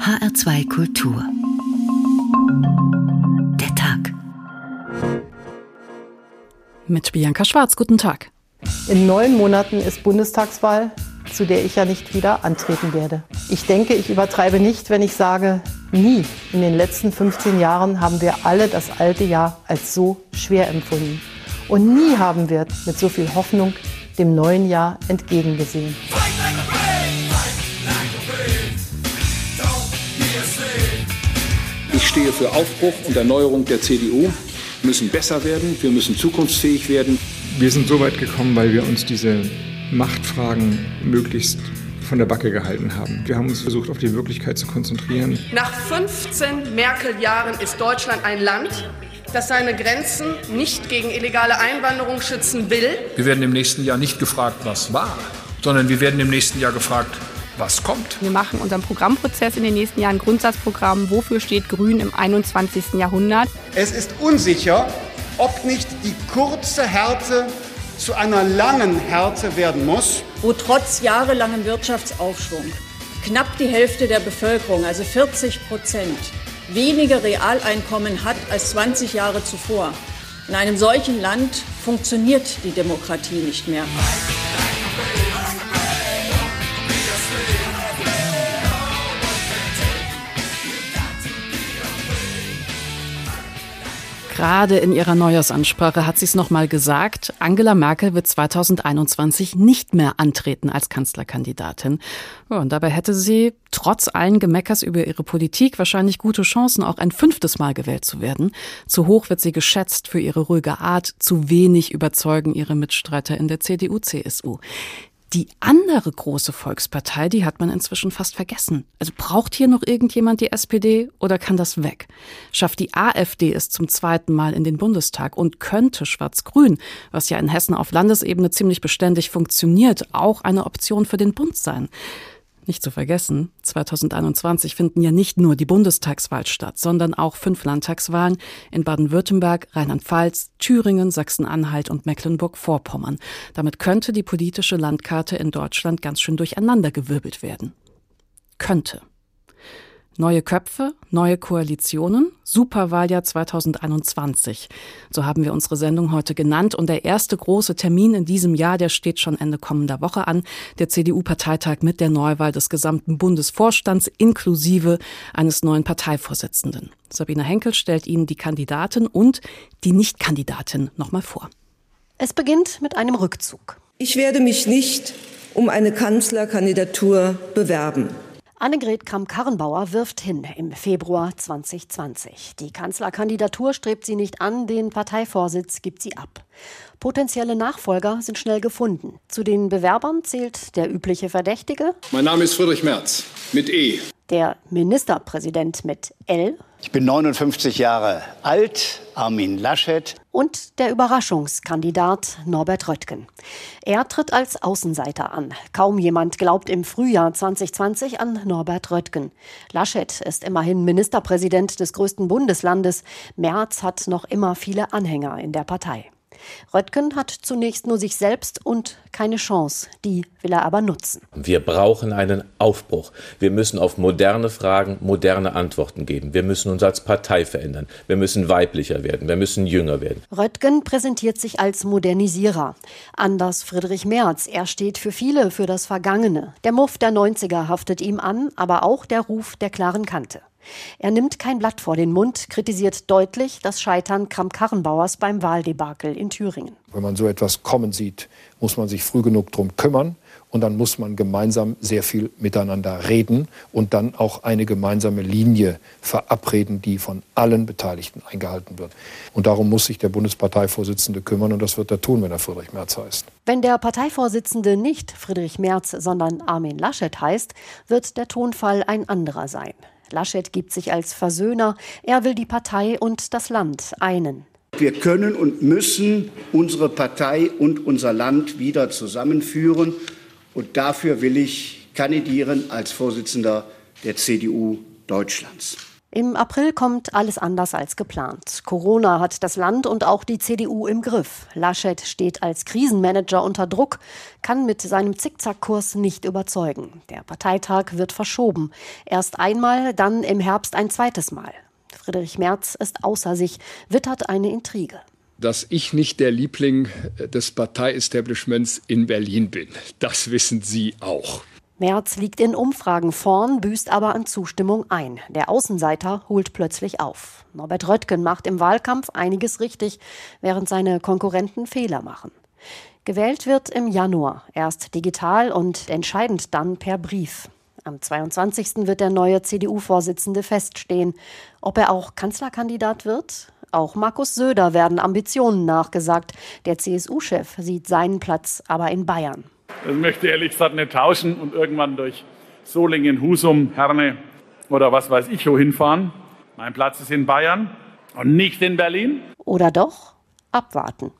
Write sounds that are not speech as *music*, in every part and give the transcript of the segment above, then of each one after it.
HR2 Kultur. Der Tag. Mit Bianca Schwarz, guten Tag. In neun Monaten ist Bundestagswahl, zu der ich ja nicht wieder antreten werde. Ich denke, ich übertreibe nicht, wenn ich sage, nie in den letzten 15 Jahren haben wir alle das alte Jahr als so schwer empfunden. Und nie haben wir mit so viel Hoffnung dem neuen Jahr entgegengesehen. Ich stehe für Aufbruch und Erneuerung der CDU. Wir müssen besser werden, wir müssen zukunftsfähig werden. Wir sind so weit gekommen, weil wir uns diese Machtfragen möglichst von der Backe gehalten haben. Wir haben uns versucht, auf die Wirklichkeit zu konzentrieren. Nach 15 Merkel-Jahren ist Deutschland ein Land, das seine Grenzen nicht gegen illegale Einwanderung schützen will. Wir werden im nächsten Jahr nicht gefragt, was war, sondern wir werden im nächsten Jahr gefragt, was kommt. Wir machen unseren Programmprozess in den nächsten Jahren Grundsatzprogramm. Wofür steht Grün im 21. Jahrhundert? Es ist unsicher, ob nicht die kurze Härte zu einer langen Härte werden muss. Wo trotz jahrelangem Wirtschaftsaufschwung knapp die Hälfte der Bevölkerung, also 40 Prozent, weniger Realeinkommen hat als 20 Jahre zuvor. In einem solchen Land funktioniert die Demokratie nicht mehr. Gerade in ihrer Neujahrsansprache hat sie es nochmal gesagt, Angela Merkel wird 2021 nicht mehr antreten als Kanzlerkandidatin. und dabei hätte sie trotz allen Gemeckers über ihre Politik wahrscheinlich gute Chancen, auch ein fünftes Mal gewählt zu werden. Zu hoch wird sie geschätzt für ihre ruhige Art, zu wenig überzeugen ihre Mitstreiter in der CDU-CSU. Die andere große Volkspartei, die hat man inzwischen fast vergessen. Also braucht hier noch irgendjemand die SPD oder kann das weg? Schafft die AfD es zum zweiten Mal in den Bundestag und könnte Schwarz-Grün, was ja in Hessen auf Landesebene ziemlich beständig funktioniert, auch eine Option für den Bund sein? Nicht zu vergessen, 2021 finden ja nicht nur die Bundestagswahl statt, sondern auch fünf Landtagswahlen in Baden-Württemberg, Rheinland-Pfalz, Thüringen, Sachsen-Anhalt und Mecklenburg-Vorpommern. Damit könnte die politische Landkarte in Deutschland ganz schön durcheinandergewirbelt werden. Könnte. Neue Köpfe, neue Koalitionen, Superwahljahr 2021. So haben wir unsere Sendung heute genannt. Und der erste große Termin in diesem Jahr, der steht schon Ende kommender Woche an. Der CDU-Parteitag mit der Neuwahl des gesamten Bundesvorstands inklusive eines neuen Parteivorsitzenden. Sabine Henkel stellt Ihnen die Kandidatin und die Nichtkandidatin nochmal vor. Es beginnt mit einem Rückzug. Ich werde mich nicht um eine Kanzlerkandidatur bewerben. Annegret Kramp-Karrenbauer wirft hin im Februar 2020. Die Kanzlerkandidatur strebt sie nicht an, den Parteivorsitz gibt sie ab. Potenzielle Nachfolger sind schnell gefunden. Zu den Bewerbern zählt der übliche Verdächtige. Mein Name ist Friedrich Merz mit E. Der Ministerpräsident mit L. Ich bin 59 Jahre alt, Armin Laschet. Und der Überraschungskandidat Norbert Röttgen. Er tritt als Außenseiter an. Kaum jemand glaubt im Frühjahr 2020 an Norbert Röttgen. Laschet ist immerhin Ministerpräsident des größten Bundeslandes. Merz hat noch immer viele Anhänger in der Partei. Röttgen hat zunächst nur sich selbst und keine Chance. Die will er aber nutzen. Wir brauchen einen Aufbruch. Wir müssen auf moderne Fragen moderne Antworten geben. Wir müssen uns als Partei verändern. Wir müssen weiblicher werden. Wir müssen jünger werden. Röttgen präsentiert sich als Modernisierer. Anders Friedrich Merz. Er steht für viele für das Vergangene. Der Muff der 90er haftet ihm an, aber auch der Ruf der klaren Kante. Er nimmt kein Blatt vor den Mund, kritisiert deutlich das Scheitern Kramp-Karrenbauers beim Wahldebakel in Thüringen. Wenn man so etwas kommen sieht, muss man sich früh genug darum kümmern und dann muss man gemeinsam sehr viel miteinander reden und dann auch eine gemeinsame Linie verabreden, die von allen Beteiligten eingehalten wird. Und darum muss sich der Bundesparteivorsitzende kümmern und das wird er tun, wenn er Friedrich Merz heißt. Wenn der Parteivorsitzende nicht Friedrich Merz, sondern Armin Laschet heißt, wird der Tonfall ein anderer sein. Laschet gibt sich als Versöhner. Er will die Partei und das Land einen. Wir können und müssen unsere Partei und unser Land wieder zusammenführen. Und dafür will ich kandidieren als Vorsitzender der CDU Deutschlands. Im April kommt alles anders als geplant. Corona hat das Land und auch die CDU im Griff. Laschet steht als Krisenmanager unter Druck, kann mit seinem Zickzackkurs nicht überzeugen. Der Parteitag wird verschoben. Erst einmal, dann im Herbst ein zweites Mal. Friedrich Merz ist außer sich, wittert eine Intrige. Dass ich nicht der Liebling des Parteiestablishments in Berlin bin, das wissen Sie auch. Merz liegt in Umfragen vorn, büßt aber an Zustimmung ein. Der Außenseiter holt plötzlich auf. Norbert Röttgen macht im Wahlkampf einiges richtig, während seine Konkurrenten Fehler machen. Gewählt wird im Januar, erst digital und entscheidend dann per Brief. Am 22. wird der neue CDU-Vorsitzende feststehen. Ob er auch Kanzlerkandidat wird? Auch Markus Söder werden Ambitionen nachgesagt. Der CSU-Chef sieht seinen Platz aber in Bayern. Ich möchte ehrlich gesagt nicht tauschen und irgendwann durch Solingen, Husum, Herne oder was weiß ich wohin fahren. Mein Platz ist in Bayern und nicht in Berlin. Oder doch abwarten.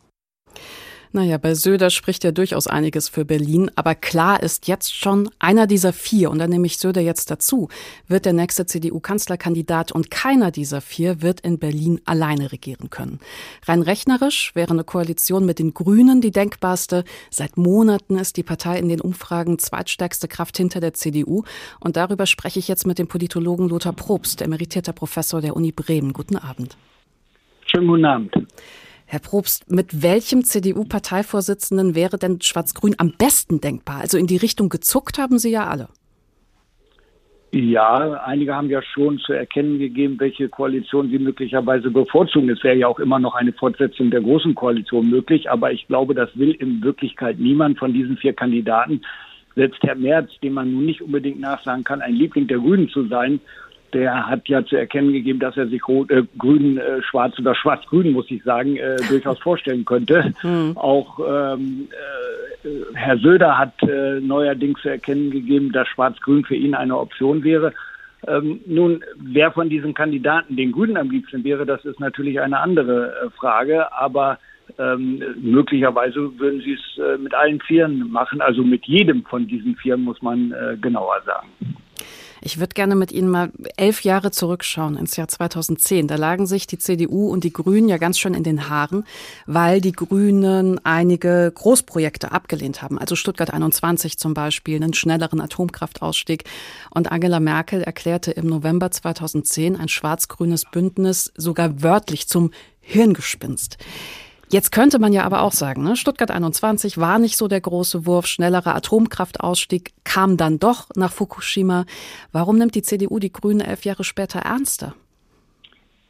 Naja, bei Söder spricht ja durchaus einiges für Berlin, aber klar ist jetzt schon, einer dieser vier, und dann nehme ich Söder jetzt dazu, wird der nächste CDU-Kanzlerkandidat und keiner dieser vier wird in Berlin alleine regieren können. Rein rechnerisch wäre eine Koalition mit den Grünen die denkbarste. Seit Monaten ist die Partei in den Umfragen zweitstärkste Kraft hinter der CDU und darüber spreche ich jetzt mit dem Politologen Lothar Probst, emeritierter Professor der Uni Bremen. Guten Abend. Schönen guten Abend. Herr Probst, mit welchem CDU-Parteivorsitzenden wäre denn Schwarz-Grün am besten denkbar? Also in die Richtung gezuckt haben Sie ja alle. Ja, einige haben ja schon zu erkennen gegeben, welche Koalition sie möglicherweise bevorzugen. Es wäre ja auch immer noch eine Fortsetzung der großen Koalition möglich, aber ich glaube, das will in Wirklichkeit niemand von diesen vier Kandidaten. Selbst Herr Merz, dem man nun nicht unbedingt nachsagen kann, ein Liebling der Grünen zu sein, der hat ja zu erkennen gegeben, dass er sich rot, äh, grün, äh, schwarz oder schwarz-grün, muss ich sagen, äh, *laughs* durchaus vorstellen könnte. Mhm. Auch ähm, äh, Herr Söder hat äh, neuerdings zu erkennen gegeben, dass schwarz-grün für ihn eine Option wäre. Ähm, nun, wer von diesen Kandidaten den Grünen am liebsten wäre, das ist natürlich eine andere äh, Frage, aber ähm, möglicherweise würden sie es mit allen Vieren machen, also mit jedem von diesen Vieren muss man genauer sagen. Ich würde gerne mit Ihnen mal elf Jahre zurückschauen ins Jahr 2010. Da lagen sich die CDU und die Grünen ja ganz schön in den Haaren, weil die Grünen einige Großprojekte abgelehnt haben. Also Stuttgart 21 zum Beispiel, einen schnelleren Atomkraftausstieg. Und Angela Merkel erklärte im November 2010 ein schwarz-grünes Bündnis sogar wörtlich zum Hirngespinst. Jetzt könnte man ja aber auch sagen, ne, Stuttgart 21 war nicht so der große Wurf, schnellerer Atomkraftausstieg kam dann doch nach Fukushima. Warum nimmt die CDU die Grünen elf Jahre später ernster?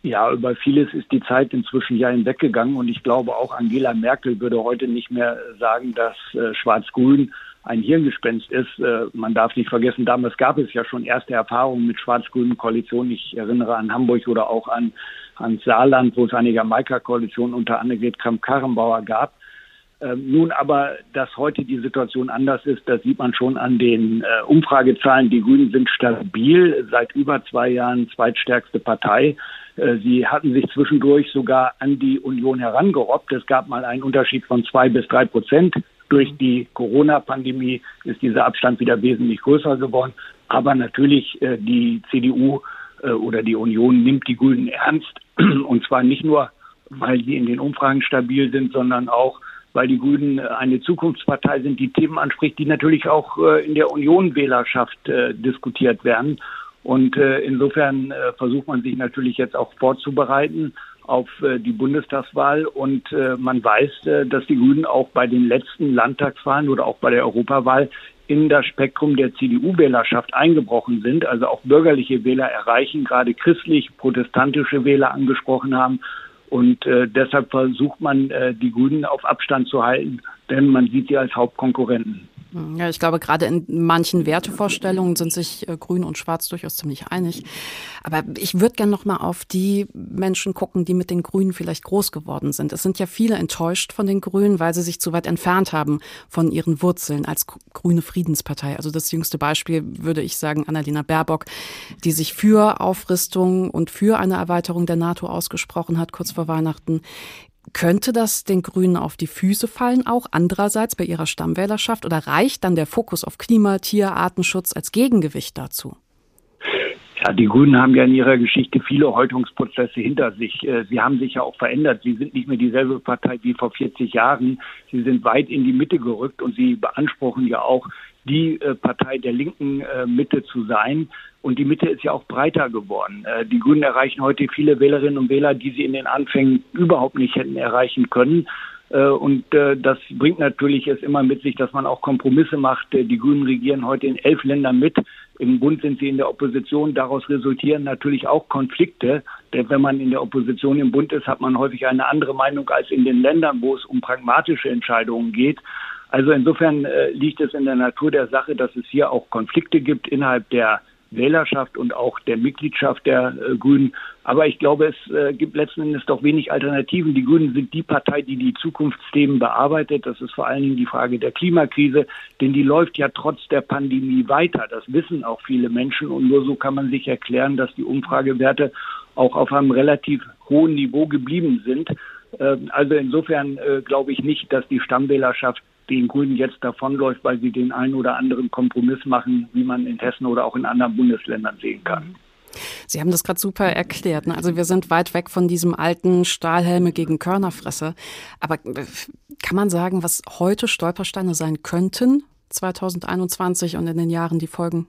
Ja, über vieles ist die Zeit inzwischen ja hinweggegangen und ich glaube auch Angela Merkel würde heute nicht mehr sagen, dass äh, Schwarz-Grün ein Hirngespenst ist. Äh, man darf nicht vergessen, damals gab es ja schon erste Erfahrungen mit schwarz-grünen Koalitionen. Ich erinnere an Hamburg oder auch an ans Saarland, wo es eine Jamaika-Koalition unter Annegret Kramp-Karrenbauer gab. Ähm, nun aber, dass heute die Situation anders ist, das sieht man schon an den äh, Umfragezahlen. Die Grünen sind stabil, seit über zwei Jahren zweitstärkste Partei. Äh, sie hatten sich zwischendurch sogar an die Union herangerobbt. Es gab mal einen Unterschied von zwei bis drei Prozent. Durch die Corona-Pandemie ist dieser Abstand wieder wesentlich größer geworden. Aber natürlich äh, die CDU oder die Union nimmt die Grünen ernst. *clears throat* Und zwar nicht nur, weil sie in den Umfragen stabil sind, sondern auch, weil die Grünen äh, eine Zukunftspartei sind, die Themen anspricht, die natürlich auch äh, in der Union-Wählerschaft diskutiert werden. Und insofern versucht man sich natürlich jetzt auch vorzubereiten auf die Bundestagswahl. Und man weiß, dass die Grünen auch bei den letzten Landtagswahlen oder auch bei der Europawahl in das Spektrum der CDU-Wählerschaft eingebrochen sind, also auch bürgerliche Wähler erreichen, gerade christlich-protestantische Wähler angesprochen haben. Und äh, deshalb versucht man, äh, die Grünen auf Abstand zu halten, denn man sieht sie als Hauptkonkurrenten. Ja, ich glaube, gerade in manchen Wertevorstellungen sind sich äh, Grün und Schwarz durchaus ziemlich einig. Aber ich würde gerne noch mal auf die Menschen gucken, die mit den Grünen vielleicht groß geworden sind. Es sind ja viele enttäuscht von den Grünen, weil sie sich zu weit entfernt haben von ihren Wurzeln als grüne Friedenspartei. Also das jüngste Beispiel würde ich sagen Annalena Baerbock, die sich für Aufrüstung und für eine Erweiterung der NATO ausgesprochen hat kurz vor Weihnachten. Könnte das den Grünen auf die Füße fallen, auch andererseits bei ihrer Stammwählerschaft? Oder reicht dann der Fokus auf Klima, Tier, Artenschutz als Gegengewicht dazu? Ja, die Grünen haben ja in ihrer Geschichte viele Häutungsprozesse hinter sich. Äh, sie haben sich ja auch verändert. Sie sind nicht mehr dieselbe Partei wie vor 40 Jahren. Sie sind weit in die Mitte gerückt und sie beanspruchen ja auch, die äh, Partei der linken äh, Mitte zu sein. Und die Mitte ist ja auch breiter geworden. Die Grünen erreichen heute viele Wählerinnen und Wähler, die sie in den Anfängen überhaupt nicht hätten erreichen können. Und das bringt natürlich es immer mit sich, dass man auch Kompromisse macht. Die Grünen regieren heute in elf Ländern mit. Im Bund sind sie in der Opposition. Daraus resultieren natürlich auch Konflikte. Denn wenn man in der Opposition im Bund ist, hat man häufig eine andere Meinung als in den Ländern, wo es um pragmatische Entscheidungen geht. Also insofern äh, liegt es in der Natur der Sache, dass es hier auch Konflikte gibt innerhalb der Wählerschaft und auch der Mitgliedschaft der äh, Grünen. Aber ich glaube, es äh, gibt letzten Endes doch wenig Alternativen. Die Grünen sind die Partei, die die Zukunftsthemen bearbeitet. Das ist vor allen Dingen die Frage der Klimakrise, denn die läuft ja trotz der Pandemie weiter. Das wissen auch viele Menschen und nur so kann man sich erklären, dass die Umfragewerte auch auf einem relativ hohen Niveau geblieben sind. Äh, also insofern äh, glaube ich nicht, dass die Stammwählerschaft den Grünen jetzt davonläuft, weil sie den einen oder anderen Kompromiss machen, wie man in Hessen oder auch in anderen Bundesländern sehen kann. Sie haben das gerade super erklärt. Ne? Also wir sind weit weg von diesem alten Stahlhelme gegen Körnerfresse. Aber äh, kann man sagen, was heute Stolpersteine sein könnten, 2021 und in den Jahren, die folgen?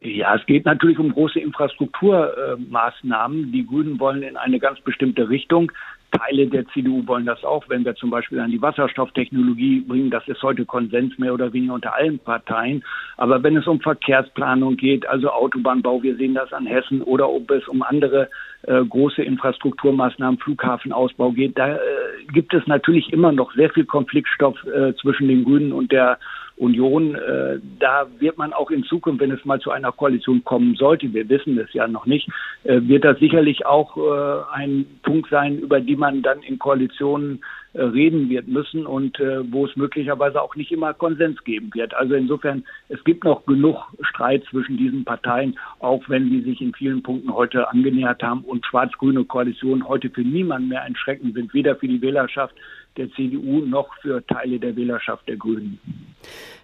Ja, es geht natürlich um große Infrastrukturmaßnahmen. Die Grünen wollen in eine ganz bestimmte Richtung. Teile der CDU wollen das auch, wenn wir zum Beispiel an die Wasserstofftechnologie bringen. Das ist heute Konsens mehr oder weniger unter allen Parteien. Aber wenn es um Verkehrsplanung geht, also Autobahnbau, wir sehen das an Hessen, oder ob es um andere äh, große Infrastrukturmaßnahmen, Flughafenausbau geht, da äh, gibt es natürlich immer noch sehr viel Konfliktstoff äh, zwischen den Grünen und der Union. Äh, da wird man auch in Zukunft, wenn es mal zu einer Koalition kommen sollte, wir wissen es ja noch nicht, äh, wird das sicherlich auch äh, ein Punkt sein, über die man dann in Koalitionen äh, reden wird müssen und äh, wo es möglicherweise auch nicht immer Konsens geben wird. Also insofern, es gibt noch genug Streit zwischen diesen Parteien, auch wenn sie sich in vielen Punkten heute angenähert haben und schwarz-grüne Koalitionen heute für niemanden mehr ein Schrecken sind, weder für die Wählerschaft der CDU noch für Teile der Wählerschaft der Grünen.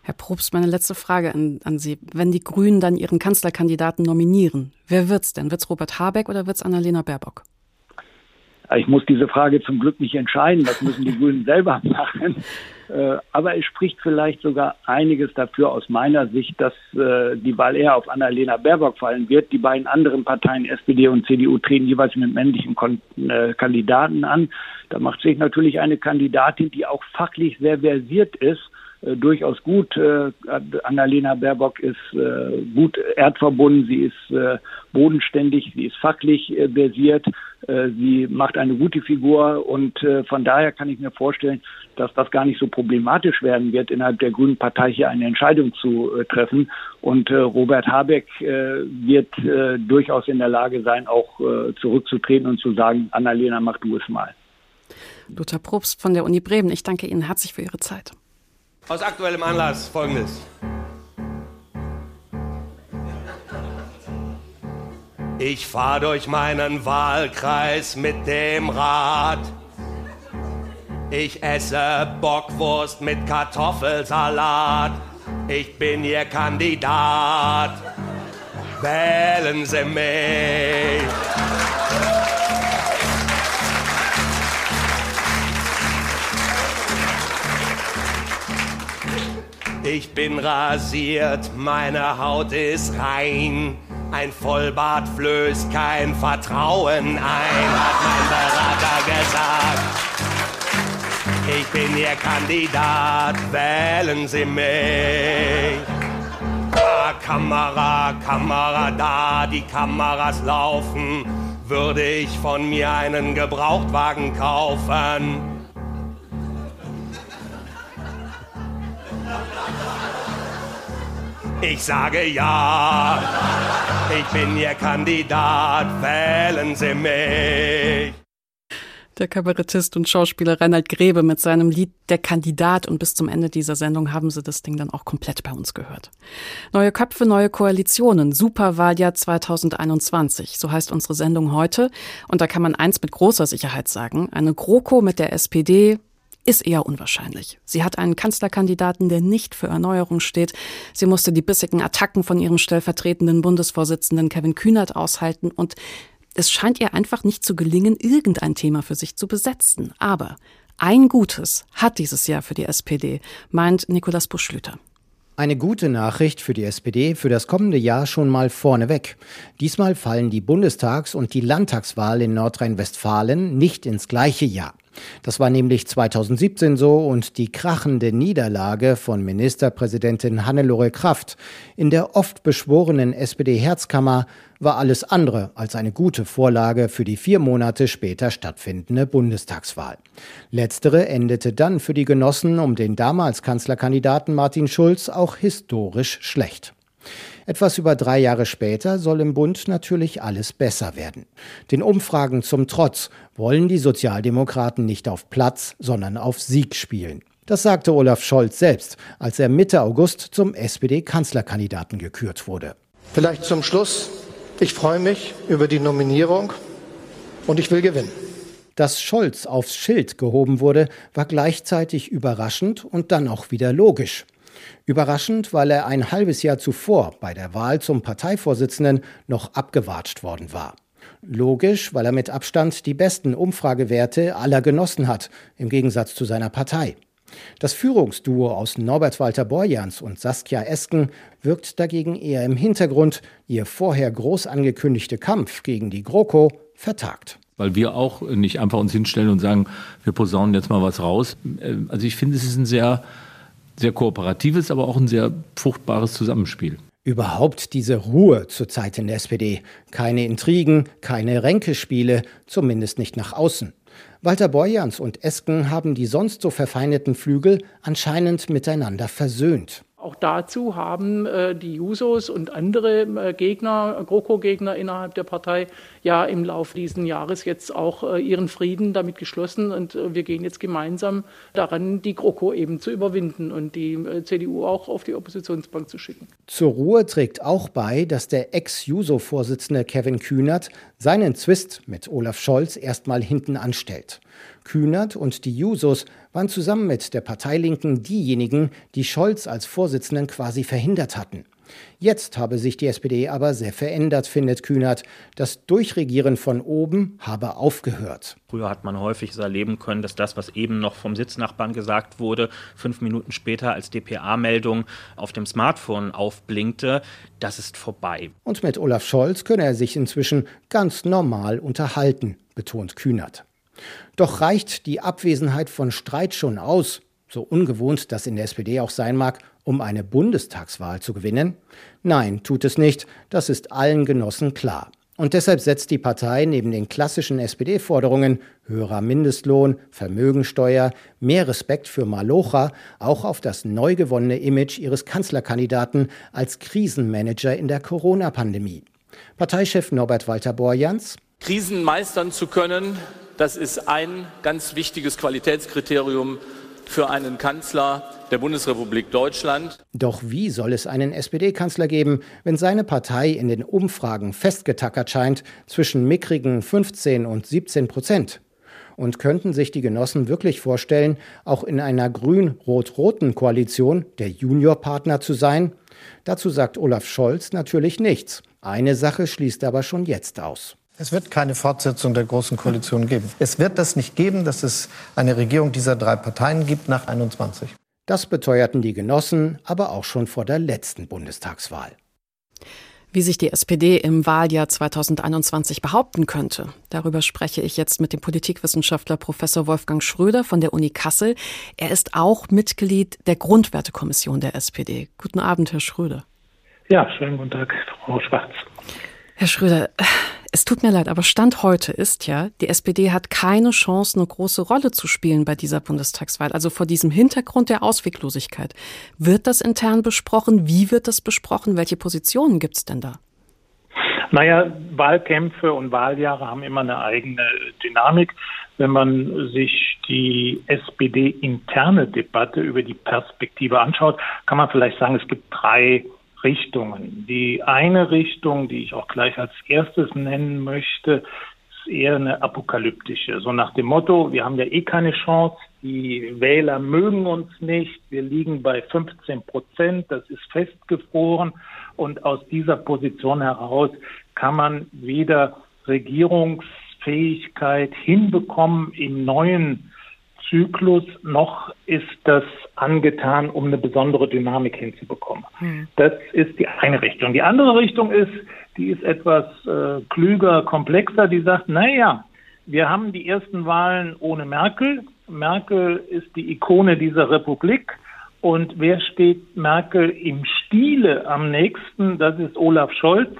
Herr Probst, meine letzte Frage an, an Sie. Wenn die Grünen dann ihren Kanzlerkandidaten nominieren, wer wird's denn? Wird's Robert Habeck oder wird's Annalena Baerbock? Ich muss diese Frage zum Glück nicht entscheiden. Das müssen die Grünen selber *laughs* machen. Äh, aber es spricht vielleicht sogar einiges dafür aus meiner Sicht, dass äh, die Wahl eher auf Annalena Baerbock fallen wird. Die beiden anderen Parteien, SPD und CDU, treten jeweils mit männlichen äh, Kandidaten an. Da macht sich natürlich eine Kandidatin, die auch fachlich sehr versiert ist, durchaus gut. Annalena Baerbock ist gut erdverbunden, sie ist bodenständig, sie ist fachlich versiert. Äh, sie macht eine gute Figur und äh, von daher kann ich mir vorstellen, dass das gar nicht so problematisch werden wird, innerhalb der Grünen Partei hier eine Entscheidung zu äh, treffen. Und Robert Habeck wird durchaus in der Lage sein, auch zurückzutreten und zu sagen, Annalena, mach du es mal. Lothar Probst von der Uni Bremen, ich danke Ihnen herzlich für Ihre Zeit. Aus aktuellem Anlass folgendes. Ich fahr durch meinen Wahlkreis mit dem Rad. Ich esse Bockwurst mit Kartoffelsalat. Ich bin Ihr Kandidat. Wählen Sie mich. Ich bin rasiert, meine Haut ist rein. Ein Vollbart flößt kein Vertrauen ein, hat mein Berater gesagt. Ich bin Ihr Kandidat, wählen Sie mich. Da, Kamera, Kamera, da, die Kameras laufen. Würde ich von mir einen Gebrauchtwagen kaufen? Ich sage ja, ich bin Ihr Kandidat, wählen Sie mich. Der Kabarettist und Schauspieler Reinhard Grebe mit seinem Lied Der Kandidat. Und bis zum Ende dieser Sendung haben Sie das Ding dann auch komplett bei uns gehört. Neue Köpfe, neue Koalitionen, Superwahljahr 2021, so heißt unsere Sendung heute. Und da kann man eins mit großer Sicherheit sagen, eine GroKo mit der SPD, ist eher unwahrscheinlich. Sie hat einen Kanzlerkandidaten, der nicht für Erneuerung steht. Sie musste die bissigen Attacken von ihrem stellvertretenden Bundesvorsitzenden Kevin Kühnert aushalten und es scheint ihr einfach nicht zu gelingen, irgendein Thema für sich zu besetzen. Aber ein Gutes hat dieses Jahr für die SPD, meint Nikolaus Buschlüter. Eine gute Nachricht für die SPD für das kommende Jahr schon mal vorneweg. Diesmal fallen die Bundestags- und die Landtagswahl in Nordrhein-Westfalen nicht ins gleiche Jahr. Das war nämlich 2017 so und die krachende Niederlage von Ministerpräsidentin Hannelore Kraft in der oft beschworenen SPD-Herzkammer war alles andere als eine gute Vorlage für die vier Monate später stattfindende Bundestagswahl. Letztere endete dann für die Genossen um den damals Kanzlerkandidaten Martin Schulz auch historisch schlecht. Etwas über drei Jahre später soll im Bund natürlich alles besser werden. Den Umfragen zum Trotz wollen die Sozialdemokraten nicht auf Platz, sondern auf Sieg spielen. Das sagte Olaf Scholz selbst, als er Mitte August zum SPD-Kanzlerkandidaten gekürt wurde. Vielleicht zum Schluss. Ich freue mich über die Nominierung und ich will gewinnen. Dass Scholz aufs Schild gehoben wurde, war gleichzeitig überraschend und dann auch wieder logisch. Überraschend, weil er ein halbes Jahr zuvor bei der Wahl zum Parteivorsitzenden noch abgewatscht worden war. Logisch, weil er mit Abstand die besten Umfragewerte aller genossen hat, im Gegensatz zu seiner Partei. Das Führungsduo aus Norbert Walter Borjans und Saskia Esken wirkt dagegen eher im Hintergrund, ihr vorher groß angekündigte Kampf gegen die GroKo vertagt weil wir auch nicht einfach uns hinstellen und sagen, wir posaunen jetzt mal was raus. Äh, also ich finde, es ist ein sehr sehr kooperatives, aber auch ein sehr fruchtbares Zusammenspiel. Überhaupt diese Ruhe zurzeit in der SPD. Keine Intrigen, keine Ränkespiele, zumindest nicht nach außen. Walter Borjans und Esken haben die sonst so verfeindeten Flügel anscheinend miteinander versöhnt. Auch dazu haben äh, die Jusos und andere äh, Gegner, GroKo-Gegner innerhalb der Partei ja im Laufe dieses Jahres jetzt auch äh, ihren Frieden damit geschlossen. Und äh, wir gehen jetzt gemeinsam daran, die GroKo eben zu überwinden und die äh, CDU auch auf die Oppositionsbank zu schicken. Zur Ruhe trägt auch bei, dass der Ex-Juso-Vorsitzende Kevin Kühnert seinen Zwist mit Olaf Scholz erstmal hinten anstellt. Kühnert und die Jusos waren zusammen mit der Parteilinken diejenigen, die Scholz als Vorsitzenden quasi verhindert hatten. Jetzt habe sich die SPD aber sehr verändert, findet Kühnert. Das Durchregieren von oben habe aufgehört. Früher hat man häufig erleben können, dass das, was eben noch vom Sitznachbarn gesagt wurde, fünf Minuten später als DPA-Meldung auf dem Smartphone aufblinkte. Das ist vorbei. Und mit Olaf Scholz könne er sich inzwischen ganz normal unterhalten, betont Kühnert. Doch reicht die Abwesenheit von Streit schon aus, so ungewohnt das in der SPD auch sein mag, um eine Bundestagswahl zu gewinnen? Nein, tut es nicht, das ist allen Genossen klar. Und deshalb setzt die Partei neben den klassischen SPD-Forderungen höherer Mindestlohn, Vermögensteuer, mehr Respekt für Malocha auch auf das neu gewonnene Image ihres Kanzlerkandidaten als Krisenmanager in der Corona-Pandemie. Parteichef Norbert Walter Borjans Krisen meistern zu können, das ist ein ganz wichtiges Qualitätskriterium für einen Kanzler der Bundesrepublik Deutschland. Doch wie soll es einen SPD-Kanzler geben, wenn seine Partei in den Umfragen festgetackert scheint zwischen mickrigen 15 und 17 Prozent? Und könnten sich die Genossen wirklich vorstellen, auch in einer grün-rot-roten Koalition der Juniorpartner zu sein? Dazu sagt Olaf Scholz natürlich nichts. Eine Sache schließt aber schon jetzt aus. Es wird keine Fortsetzung der Großen Koalition geben. Es wird das nicht geben, dass es eine Regierung dieser drei Parteien gibt nach 21. Das beteuerten die Genossen aber auch schon vor der letzten Bundestagswahl. Wie sich die SPD im Wahljahr 2021 behaupten könnte, darüber spreche ich jetzt mit dem Politikwissenschaftler Professor Wolfgang Schröder von der Uni Kassel. Er ist auch Mitglied der Grundwertekommission der SPD. Guten Abend, Herr Schröder. Ja, schönen guten Tag, Frau Schwarz. Herr Schröder, es tut mir leid, aber Stand heute ist ja, die SPD hat keine Chance, eine große Rolle zu spielen bei dieser Bundestagswahl. Also vor diesem Hintergrund der Ausweglosigkeit. Wird das intern besprochen? Wie wird das besprochen? Welche Positionen gibt es denn da? Naja, Wahlkämpfe und Wahljahre haben immer eine eigene Dynamik. Wenn man sich die SPD-interne Debatte über die Perspektive anschaut, kann man vielleicht sagen, es gibt drei Richtungen. Die eine Richtung, die ich auch gleich als erstes nennen möchte, ist eher eine apokalyptische. So nach dem Motto, wir haben ja eh keine Chance, die Wähler mögen uns nicht, wir liegen bei 15 Prozent, das ist festgefroren und aus dieser Position heraus kann man weder Regierungsfähigkeit hinbekommen im neuen Zyklus, noch ist das angetan, um eine besondere Dynamik hinzubekommen. Hm. Das ist die eine Richtung. Die andere Richtung ist, die ist etwas äh, klüger, komplexer, die sagt, naja, wir haben die ersten Wahlen ohne Merkel. Merkel ist die Ikone dieser Republik. Und wer steht Merkel im Stile am nächsten? Das ist Olaf Scholz.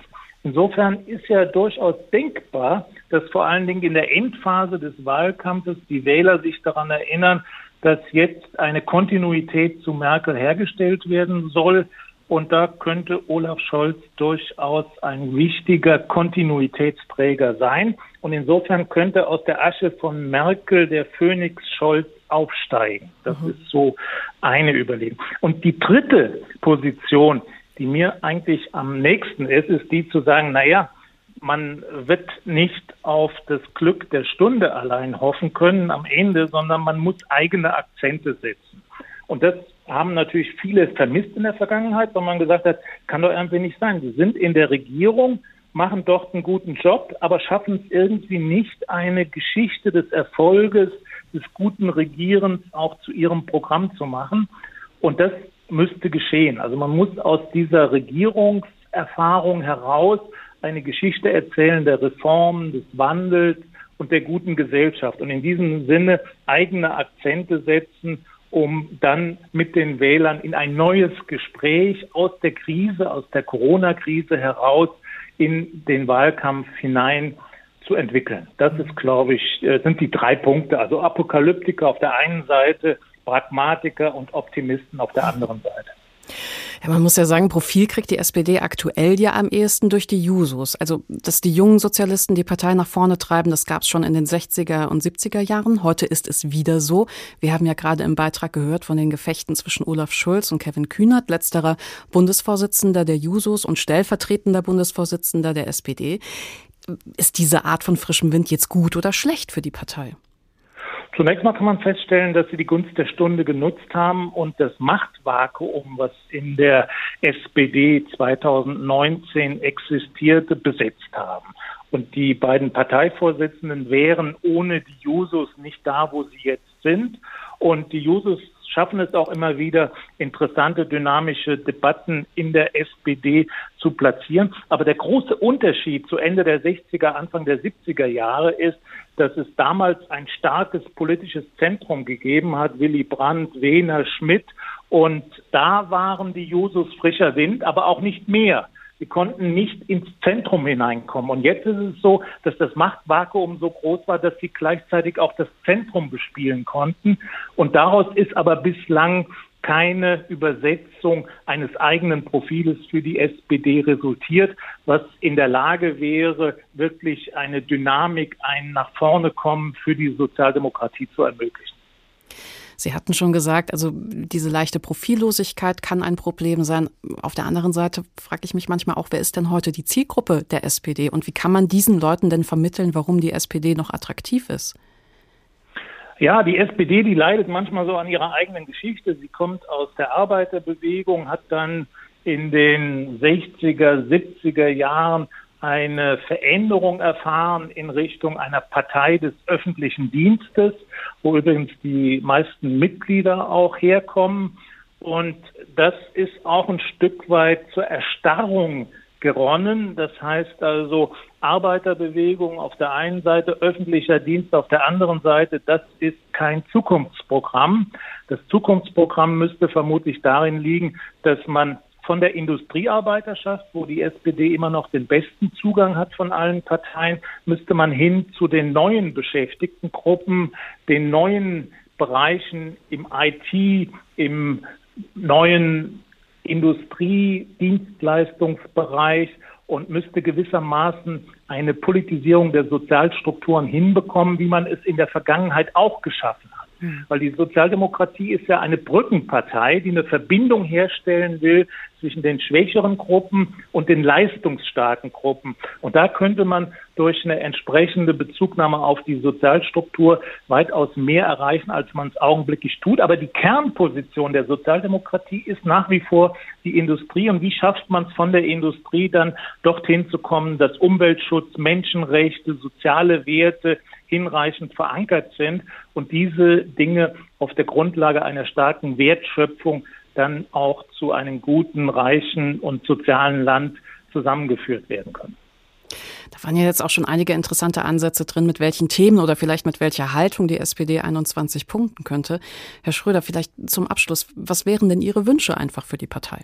Insofern ist ja durchaus denkbar, dass vor allen Dingen in der Endphase des Wahlkampfes die Wähler sich daran erinnern, dass jetzt eine Kontinuität zu Merkel hergestellt werden soll. Und da könnte Olaf Scholz durchaus ein wichtiger Kontinuitätsträger sein. Und insofern könnte aus der Asche von Merkel der Phönix Scholz aufsteigen. Das mhm. ist so eine Überlegung. Und die dritte Position, die mir eigentlich am nächsten ist, ist die zu sagen, na ja, man wird nicht auf das Glück der Stunde allein hoffen können am Ende, sondern man muss eigene Akzente setzen. Und das haben natürlich viele vermisst in der Vergangenheit, weil man gesagt hat, kann doch irgendwie nicht sein. Sie sind in der Regierung, machen dort einen guten Job, aber schaffen es irgendwie nicht, eine Geschichte des Erfolges, des guten Regierens auch zu ihrem Programm zu machen. Und das müsste geschehen. Also man muss aus dieser Regierungserfahrung heraus eine Geschichte erzählen der Reform, des Wandels und der guten Gesellschaft. Und in diesem Sinne eigene Akzente setzen um dann mit den Wählern in ein neues Gespräch aus der Krise, aus der Corona-Krise heraus in den Wahlkampf hinein zu entwickeln. Das ist, glaube ich, äh, sind die drei Punkte. Also Apokalyptiker auf der einen Seite, Pragmatiker und Optimisten auf der anderen Seite. Ja, man muss ja sagen, Profil kriegt die SPD aktuell ja am ehesten durch die Jusos. Also, dass die jungen Sozialisten die Partei nach vorne treiben, das gab es schon in den 60er und 70er Jahren. Heute ist es wieder so. Wir haben ja gerade im Beitrag gehört von den Gefechten zwischen Olaf Schulz und Kevin Kühnert, letzterer Bundesvorsitzender der Jusos und stellvertretender Bundesvorsitzender der SPD. Ist diese Art von frischem Wind jetzt gut oder schlecht für die Partei? Zunächst mal kann man feststellen, dass sie die Gunst der Stunde genutzt haben und das Machtvakuum, was in der SPD 2019 existierte, besetzt haben. Und die beiden Parteivorsitzenden wären ohne die Jusos nicht da, wo sie jetzt sind. Und die Jusos schaffen es auch immer wieder, interessante, dynamische Debatten in der SPD zu platzieren. Aber der große Unterschied zu Ende der 60er, Anfang der 70er Jahre ist, dass es damals ein starkes politisches Zentrum gegeben hat, Willy Brandt, Wehner, Schmidt. Und da waren die Jusos frischer Wind, aber auch nicht mehr. Sie konnten nicht ins Zentrum hineinkommen. Und jetzt ist es so, dass das Machtvakuum so groß war, dass sie gleichzeitig auch das Zentrum bespielen konnten. Und daraus ist aber bislang keine Übersetzung eines eigenen Profiles für die SPD resultiert, was in der Lage wäre, wirklich eine Dynamik, ein nach vorne kommen für die Sozialdemokratie zu ermöglichen. Sie hatten schon gesagt, also diese leichte Profillosigkeit kann ein Problem sein. Auf der anderen Seite frage ich mich manchmal auch, wer ist denn heute die Zielgruppe der SPD und wie kann man diesen Leuten denn vermitteln, warum die SPD noch attraktiv ist? Ja, die SPD, die leidet manchmal so an ihrer eigenen Geschichte. Sie kommt aus der Arbeiterbewegung, hat dann in den 60er, 70er Jahren eine Veränderung erfahren in Richtung einer Partei des öffentlichen Dienstes, wo übrigens die meisten Mitglieder auch herkommen. Und das ist auch ein Stück weit zur Erstarrung geronnen. Das heißt also Arbeiterbewegung auf der einen Seite, öffentlicher Dienst auf der anderen Seite. Das ist kein Zukunftsprogramm. Das Zukunftsprogramm müsste vermutlich darin liegen, dass man von der Industriearbeiterschaft, wo die SPD immer noch den besten Zugang hat von allen Parteien, müsste man hin zu den neuen Beschäftigtengruppen, den neuen Bereichen im IT, im neuen Industriedienstleistungsbereich und müsste gewissermaßen eine Politisierung der Sozialstrukturen hinbekommen, wie man es in der Vergangenheit auch geschaffen hat. Weil die Sozialdemokratie ist ja eine Brückenpartei, die eine Verbindung herstellen will zwischen den schwächeren Gruppen und den leistungsstarken Gruppen. Und da könnte man durch eine entsprechende Bezugnahme auf die Sozialstruktur weitaus mehr erreichen, als man es augenblicklich tut. Aber die Kernposition der Sozialdemokratie ist nach wie vor die Industrie. Und wie schafft man es von der Industrie dann dorthin zu kommen, dass Umweltschutz, Menschenrechte, soziale Werte hinreichend verankert sind und diese Dinge auf der Grundlage einer starken Wertschöpfung dann auch zu einem guten, reichen und sozialen Land zusammengeführt werden können. Da waren ja jetzt auch schon einige interessante Ansätze drin, mit welchen Themen oder vielleicht mit welcher Haltung die SPD 21 punkten könnte. Herr Schröder, vielleicht zum Abschluss, was wären denn Ihre Wünsche einfach für die Partei?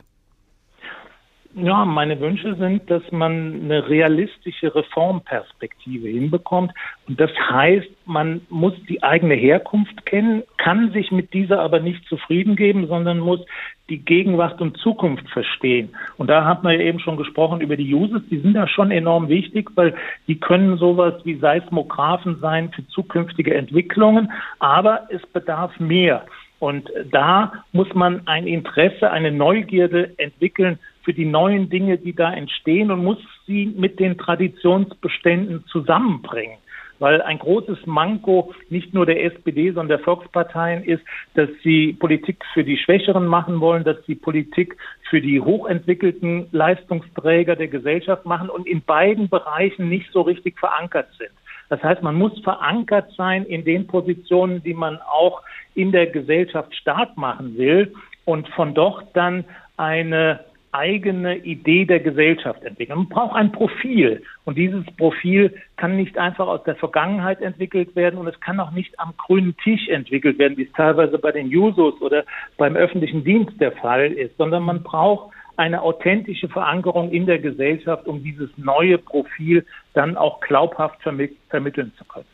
Ja, meine Wünsche sind, dass man eine realistische Reformperspektive hinbekommt. Und das heißt, man muss die eigene Herkunft kennen, kann sich mit dieser aber nicht zufrieden geben, sondern muss die Gegenwart und Zukunft verstehen. Und da hat man ja eben schon gesprochen über die Uses. Die sind da schon enorm wichtig, weil die können sowas wie Seismographen sein für zukünftige Entwicklungen. Aber es bedarf mehr. Und da muss man ein Interesse, eine Neugierde entwickeln für die neuen Dinge, die da entstehen und muss sie mit den Traditionsbeständen zusammenbringen. Weil ein großes Manko nicht nur der SPD, sondern der Volksparteien ist, dass sie Politik für die Schwächeren machen wollen, dass sie Politik für die hochentwickelten Leistungsträger der Gesellschaft machen und in beiden Bereichen nicht so richtig verankert sind. Das heißt, man muss verankert sein in den Positionen, die man auch in der Gesellschaft stark machen will und von dort dann eine eigene Idee der Gesellschaft entwickeln. Man braucht ein Profil und dieses Profil kann nicht einfach aus der Vergangenheit entwickelt werden und es kann auch nicht am grünen Tisch entwickelt werden, wie es teilweise bei den Jusos oder beim öffentlichen Dienst der Fall ist, sondern man braucht eine authentische Verankerung in der Gesellschaft, um dieses neue Profil dann auch glaubhaft vermitt vermitteln zu können.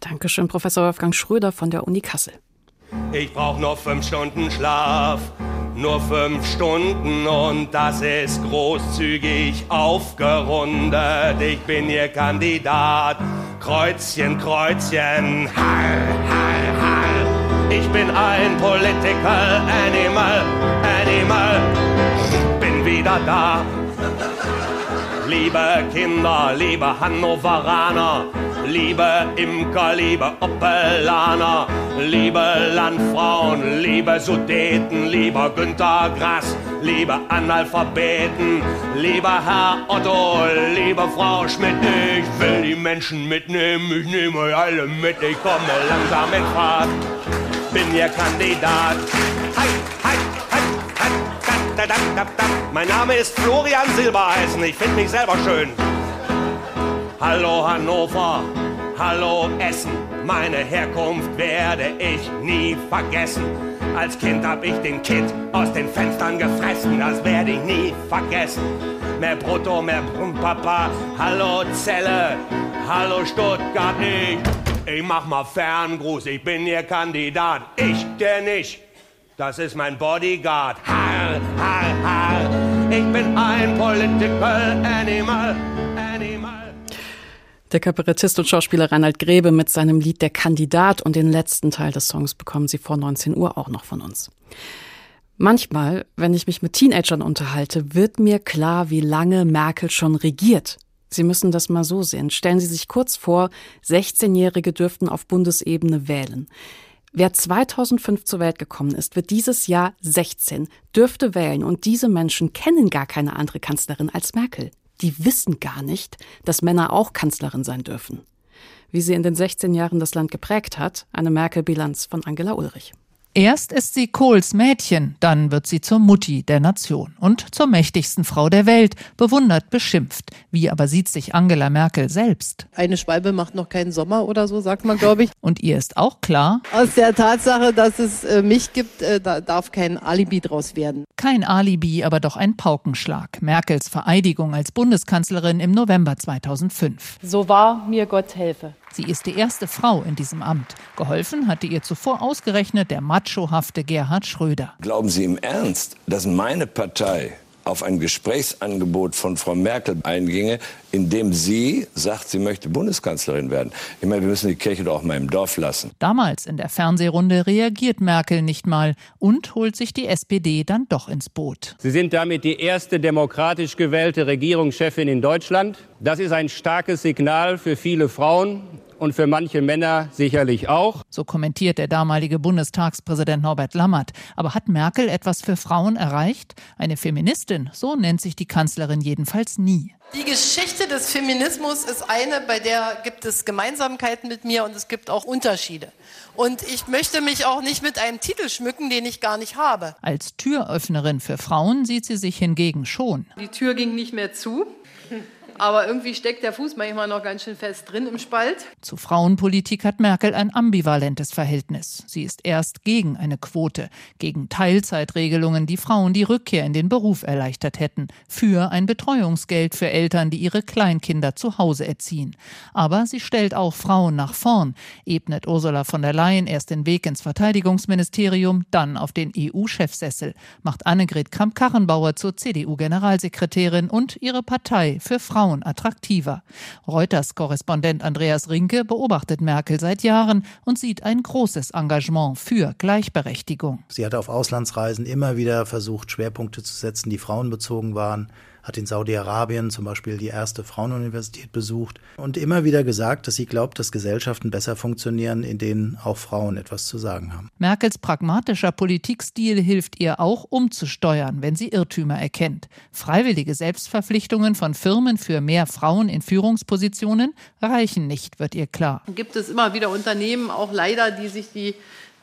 Dankeschön, Professor Wolfgang Schröder von der Uni Kassel. Ich brauche nur fünf Stunden Schlaf, nur fünf Stunden und das ist großzügig aufgerundet. Ich bin Ihr Kandidat, Kreuzchen, Kreuzchen, Hall, Hall, Hall. Ich bin ein Political Animal, Animal, bin wieder da. Liebe Kinder, liebe Hannoveraner, liebe Imker, liebe Oppelaner, liebe Landfrauen, liebe Sudeten, lieber Günter Grass, liebe Analphabeten, lieber Herr Otto, liebe Frau Schmidt, ich will die Menschen mitnehmen, ich nehme euch alle mit, ich komme langsam in Fahrt, bin ihr Kandidat. Hi, hi, hi, hi, da, da, da, da. Mein Name ist Florian Silbereisen, ich finde mich selber schön. Hallo Hannover, hallo Essen, meine Herkunft werde ich nie vergessen. Als Kind hab ich den Kid aus den Fenstern gefressen, das werde ich nie vergessen. Mehr Brutto, mehr Papa, hallo Zelle, hallo Stuttgart, ich, ich mach mal Ferngruß, ich bin ihr Kandidat, ich, der nicht. Das ist mein Bodyguard. Har, har, har. Ich bin ein Political. Animal. Der Kabarettist und Schauspieler Reinhard Grebe mit seinem Lied Der Kandidat und den letzten Teil des Songs bekommen Sie vor 19 Uhr auch noch von uns. Manchmal, wenn ich mich mit Teenagern unterhalte, wird mir klar, wie lange Merkel schon regiert. Sie müssen das mal so sehen. Stellen Sie sich kurz vor, 16-Jährige dürften auf Bundesebene wählen. Wer 2005 zur Welt gekommen ist, wird dieses Jahr 16, dürfte wählen und diese Menschen kennen gar keine andere Kanzlerin als Merkel. Die wissen gar nicht, dass Männer auch Kanzlerin sein dürfen. Wie sie in den 16 Jahren das Land geprägt hat, eine Merkel-Bilanz von Angela Ulrich. Erst ist sie Kohls Mädchen, dann wird sie zur Mutti der Nation und zur mächtigsten Frau der Welt, bewundert, beschimpft. Wie aber sieht sich Angela Merkel selbst? Eine Schwalbe macht noch keinen Sommer oder so, sagt man, glaube ich. Und ihr ist auch klar, aus der Tatsache, dass es äh, mich gibt, äh, da darf kein Alibi draus werden. Kein Alibi, aber doch ein Paukenschlag. Merkels Vereidigung als Bundeskanzlerin im November 2005. So wahr mir Gott helfe. Sie ist die erste Frau in diesem Amt. Geholfen hatte ihr zuvor ausgerechnet der machohafte Gerhard Schröder. Glauben Sie im Ernst, dass meine Partei auf ein Gesprächsangebot von Frau Merkel einginge, indem sie sagt, sie möchte Bundeskanzlerin werden. Ich meine, wir müssen die Kirche doch auch mal im Dorf lassen. Damals in der Fernsehrunde reagiert Merkel nicht mal und holt sich die SPD dann doch ins Boot. Sie sind damit die erste demokratisch gewählte Regierungschefin in Deutschland. Das ist ein starkes Signal für viele Frauen und für manche Männer sicherlich auch. So kommentiert der damalige Bundestagspräsident Norbert Lammert. Aber hat Merkel etwas für Frauen erreicht? Eine Feministin, so nennt sich die Kanzlerin jedenfalls nie. Die Geschichte des Feminismus ist eine, bei der gibt es Gemeinsamkeiten mit mir und es gibt auch Unterschiede. Und ich möchte mich auch nicht mit einem Titel schmücken, den ich gar nicht habe. Als Türöffnerin für Frauen sieht sie sich hingegen schon. Die Tür ging nicht mehr zu. Aber irgendwie steckt der Fuß manchmal noch ganz schön fest drin im Spalt. Zu Frauenpolitik hat Merkel ein ambivalentes Verhältnis. Sie ist erst gegen eine Quote, gegen Teilzeitregelungen, die Frauen die Rückkehr in den Beruf erleichtert hätten, für ein Betreuungsgeld für Eltern, die ihre Kleinkinder zu Hause erziehen. Aber sie stellt auch Frauen nach vorn, ebnet Ursula von der Leyen erst den Weg ins Verteidigungsministerium, dann auf den EU-Chefsessel, macht Annegret Kramp-Karrenbauer zur CDU-Generalsekretärin und ihre Partei für Frauen Frauen attraktiver. Reuters-Korrespondent Andreas Rinke beobachtet Merkel seit Jahren und sieht ein großes Engagement für Gleichberechtigung. Sie hat auf Auslandsreisen immer wieder versucht, Schwerpunkte zu setzen, die frauenbezogen waren hat in Saudi-Arabien zum Beispiel die erste Frauenuniversität besucht und immer wieder gesagt, dass sie glaubt, dass Gesellschaften besser funktionieren, in denen auch Frauen etwas zu sagen haben. Merkels pragmatischer Politikstil hilft ihr auch umzusteuern, wenn sie Irrtümer erkennt. Freiwillige Selbstverpflichtungen von Firmen für mehr Frauen in Führungspositionen reichen nicht, wird ihr klar. Gibt es immer wieder Unternehmen, auch leider, die sich die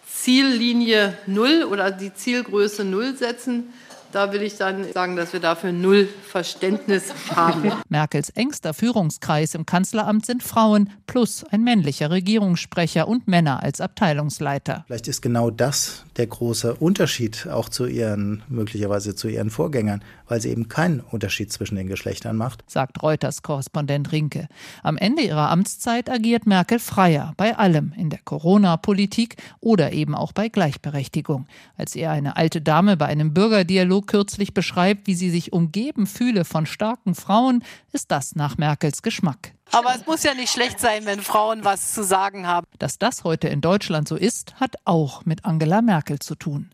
Ziellinie Null oder die Zielgröße Null setzen da will ich dann sagen, dass wir dafür null Verständnis haben. *laughs* Merkels engster Führungskreis im Kanzleramt sind Frauen plus ein männlicher Regierungssprecher und Männer als Abteilungsleiter. Vielleicht ist genau das der große Unterschied auch zu ihren, möglicherweise zu ihren Vorgängern, weil sie eben keinen Unterschied zwischen den Geschlechtern macht. Sagt Reuters Korrespondent Rinke. Am Ende ihrer Amtszeit agiert Merkel freier bei allem in der Corona-Politik oder eben auch bei Gleichberechtigung. Als er eine alte Dame bei einem Bürgerdialog kürzlich beschreibt, wie sie sich umgeben fühle von starken Frauen, ist das nach Merkels Geschmack. Aber es muss ja nicht schlecht sein, wenn Frauen was zu sagen haben. Dass das heute in Deutschland so ist, hat auch mit Angela Merkel zu tun.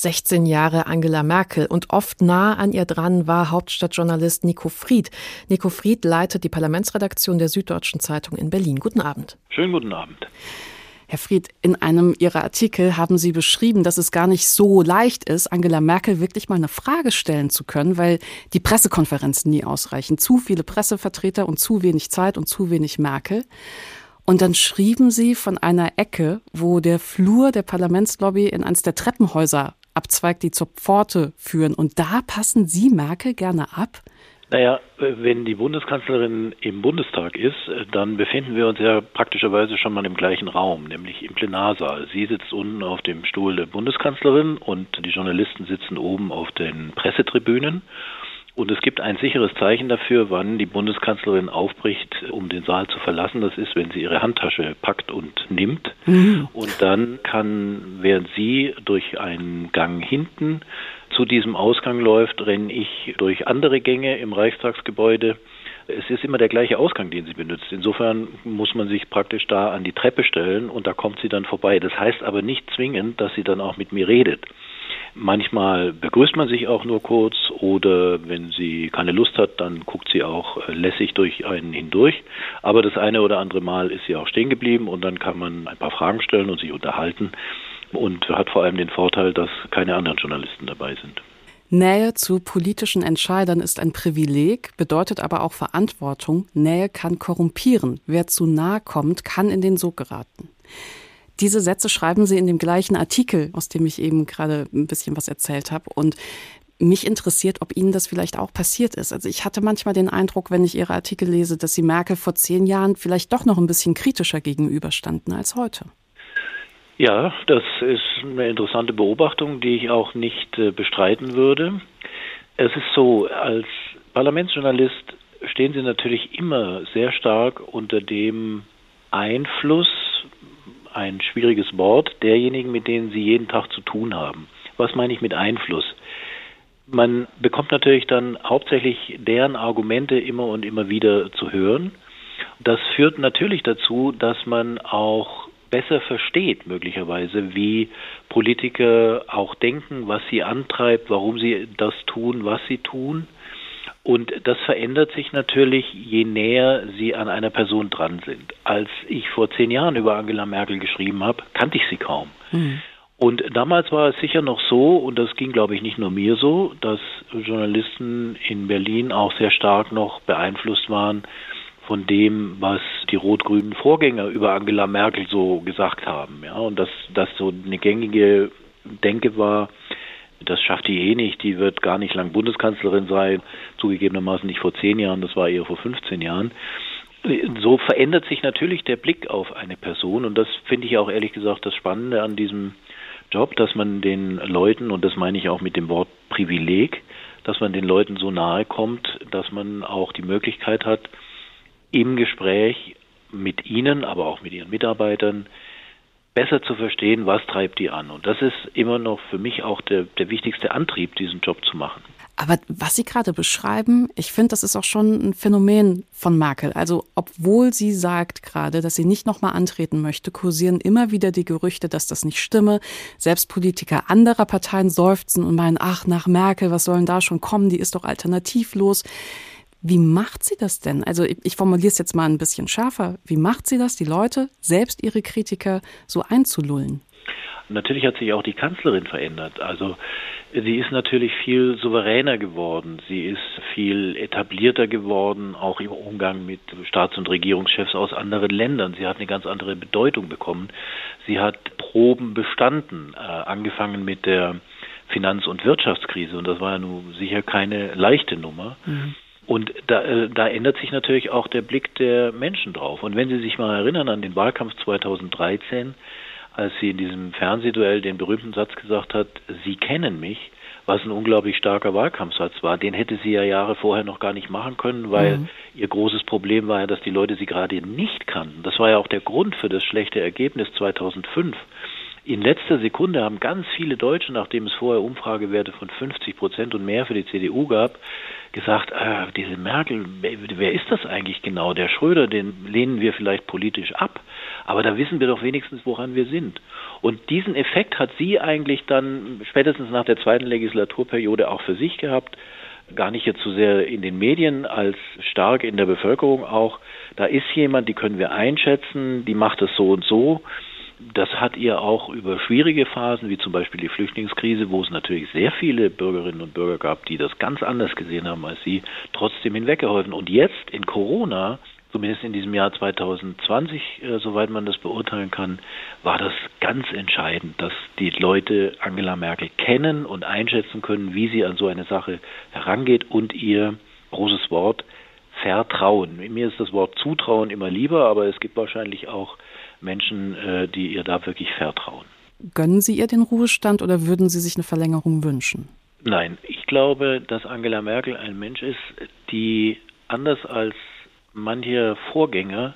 16 Jahre Angela Merkel und oft nah an ihr dran war Hauptstadtjournalist Nico Fried. Nico Fried leitet die Parlamentsredaktion der Süddeutschen Zeitung in Berlin. Guten Abend. Schönen guten Abend. Herr Fried, in einem Ihrer Artikel haben Sie beschrieben, dass es gar nicht so leicht ist, Angela Merkel wirklich mal eine Frage stellen zu können, weil die Pressekonferenzen nie ausreichen. Zu viele Pressevertreter und zu wenig Zeit und zu wenig Merkel. Und dann schrieben Sie von einer Ecke, wo der Flur der Parlamentslobby in eines der Treppenhäuser abzweigt, die zur Pforte führen. Und da passen Sie Merkel gerne ab? Naja, wenn die Bundeskanzlerin im Bundestag ist, dann befinden wir uns ja praktischerweise schon mal im gleichen Raum, nämlich im Plenarsaal. Sie sitzt unten auf dem Stuhl der Bundeskanzlerin und die Journalisten sitzen oben auf den Pressetribünen. Und es gibt ein sicheres Zeichen dafür, wann die Bundeskanzlerin aufbricht, um den Saal zu verlassen. Das ist, wenn sie ihre Handtasche packt und nimmt. Mhm. Und dann kann, während sie durch einen Gang hinten zu diesem Ausgang läuft, renne ich durch andere Gänge im Reichstagsgebäude. Es ist immer der gleiche Ausgang, den sie benutzt. Insofern muss man sich praktisch da an die Treppe stellen und da kommt sie dann vorbei. Das heißt aber nicht zwingend, dass sie dann auch mit mir redet. Manchmal begrüßt man sich auch nur kurz oder wenn sie keine Lust hat, dann guckt sie auch äh, lässig durch einen hindurch. Aber das eine oder andere Mal ist sie auch stehen geblieben und dann kann man ein paar Fragen stellen und sich unterhalten und hat vor allem den Vorteil, dass keine anderen Journalisten dabei sind. Nähe zu politischen Entscheidern ist ein Privileg, bedeutet aber auch Verantwortung. Nähe kann korrumpieren. Wer zu nahe kommt, kann in den Sog geraten. Diese Sätze schreiben Sie in dem gleichen Artikel, aus dem ich eben gerade ein bisschen was erzählt habe. Und mich interessiert, ob Ihnen das vielleicht auch passiert ist. Also ich hatte manchmal den Eindruck, wenn ich Ihre Artikel lese, dass Sie Merkel vor zehn Jahren vielleicht doch noch ein bisschen kritischer gegenüberstanden als heute. Ja, das ist eine interessante Beobachtung, die ich auch nicht äh, bestreiten würde. Es ist so, als Parlamentsjournalist stehen Sie natürlich immer sehr stark unter dem Einfluss, ein schwieriges Wort, derjenigen, mit denen Sie jeden Tag zu tun haben. Was meine ich mit Einfluss? Man bekommt natürlich dann hauptsächlich deren Argumente immer und immer wieder zu hören. Das führt natürlich dazu, dass man auch besser versteht, möglicherweise, wie Politiker auch denken, was sie antreibt, warum sie das tun, was sie tun. Und das verändert sich natürlich, je näher sie an einer Person dran sind. Als ich vor zehn Jahren über Angela Merkel geschrieben habe, kannte ich sie kaum. Mhm. Und damals war es sicher noch so, und das ging, glaube ich, nicht nur mir so, dass Journalisten in Berlin auch sehr stark noch beeinflusst waren von dem, was die rot-grünen Vorgänger über Angela Merkel so gesagt haben. Ja, und dass das so eine gängige Denke war, das schafft die eh nicht, die wird gar nicht lang Bundeskanzlerin sein, zugegebenermaßen nicht vor zehn Jahren, das war eher vor 15 Jahren. So verändert sich natürlich der Blick auf eine Person. Und das finde ich auch ehrlich gesagt das Spannende an diesem Job, dass man den Leuten, und das meine ich auch mit dem Wort Privileg, dass man den Leuten so nahe kommt, dass man auch die Möglichkeit hat, im Gespräch mit ihnen, aber auch mit ihren Mitarbeitern, besser zu verstehen, was treibt die an. Und das ist immer noch für mich auch der, der wichtigste Antrieb, diesen Job zu machen. Aber was Sie gerade beschreiben, ich finde, das ist auch schon ein Phänomen von Merkel. Also, obwohl sie sagt gerade, dass sie nicht nochmal antreten möchte, kursieren immer wieder die Gerüchte, dass das nicht stimme. Selbst Politiker anderer Parteien seufzen und meinen, ach, nach Merkel, was sollen da schon kommen? Die ist doch alternativlos. Wie macht sie das denn? Also ich, ich formuliere es jetzt mal ein bisschen schärfer. Wie macht sie das, die Leute, selbst ihre Kritiker, so einzulullen? Natürlich hat sich auch die Kanzlerin verändert. Also sie ist natürlich viel souveräner geworden. Sie ist viel etablierter geworden, auch im Umgang mit Staats- und Regierungschefs aus anderen Ländern. Sie hat eine ganz andere Bedeutung bekommen. Sie hat Proben bestanden, äh, angefangen mit der Finanz- und Wirtschaftskrise. Und das war ja nun sicher keine leichte Nummer. Mhm. Und da, äh, da ändert sich natürlich auch der Blick der Menschen drauf. Und wenn Sie sich mal erinnern an den Wahlkampf 2013, als sie in diesem Fernsehduell den berühmten Satz gesagt hat, Sie kennen mich, was ein unglaublich starker Wahlkampfsatz war. Den hätte sie ja Jahre vorher noch gar nicht machen können, weil mhm. ihr großes Problem war ja, dass die Leute sie gerade nicht kannten. Das war ja auch der Grund für das schlechte Ergebnis 2005. In letzter Sekunde haben ganz viele Deutsche, nachdem es vorher Umfragewerte von 50 Prozent und mehr für die CDU gab, gesagt, äh, diese Merkel, wer ist das eigentlich genau? Der Schröder, den lehnen wir vielleicht politisch ab, aber da wissen wir doch wenigstens, woran wir sind. Und diesen Effekt hat sie eigentlich dann spätestens nach der zweiten Legislaturperiode auch für sich gehabt gar nicht jetzt so sehr in den Medien als stark in der Bevölkerung auch. Da ist jemand, die können wir einschätzen, die macht es so und so das hat ihr auch über schwierige Phasen, wie zum Beispiel die Flüchtlingskrise, wo es natürlich sehr viele Bürgerinnen und Bürger gab, die das ganz anders gesehen haben als sie, trotzdem hinweggeholfen. Und jetzt in Corona, zumindest in diesem Jahr 2020, äh, soweit man das beurteilen kann, war das ganz entscheidend, dass die Leute Angela Merkel kennen und einschätzen können, wie sie an so eine Sache herangeht und ihr großes Wort Vertrauen. Mir ist das Wort Zutrauen immer lieber, aber es gibt wahrscheinlich auch Menschen, äh, die ihr da wirklich vertrauen. Gönnen Sie ihr den Ruhestand oder würden Sie sich eine Verlängerung wünschen? Nein, ich glaube, dass Angela Merkel ein Mensch ist, die anders als manche Vorgänger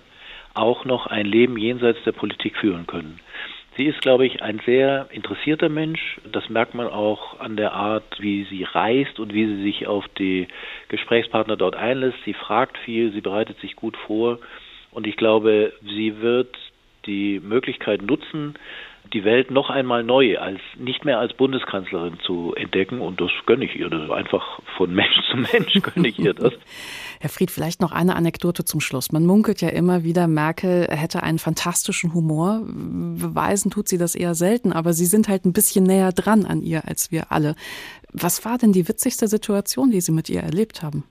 auch noch ein Leben jenseits der Politik führen können. Sie ist, glaube ich, ein sehr interessierter Mensch. Das merkt man auch an der Art, wie sie reist und wie sie sich auf die Gesprächspartner dort einlässt. Sie fragt viel, sie bereitet sich gut vor. Und ich glaube, sie wird die Möglichkeit nutzen, die Welt noch einmal neu als nicht mehr als Bundeskanzlerin zu entdecken und das gönne ich ihr. Das einfach von *laughs* Mensch zu Mensch gönne ich ihr das. *laughs* Herr Fried, vielleicht noch eine Anekdote zum Schluss. Man munkelt ja immer wieder, Merkel hätte einen fantastischen Humor. Beweisen tut sie das eher selten, aber Sie sind halt ein bisschen näher dran an ihr als wir alle. Was war denn die witzigste Situation, die Sie mit ihr erlebt haben?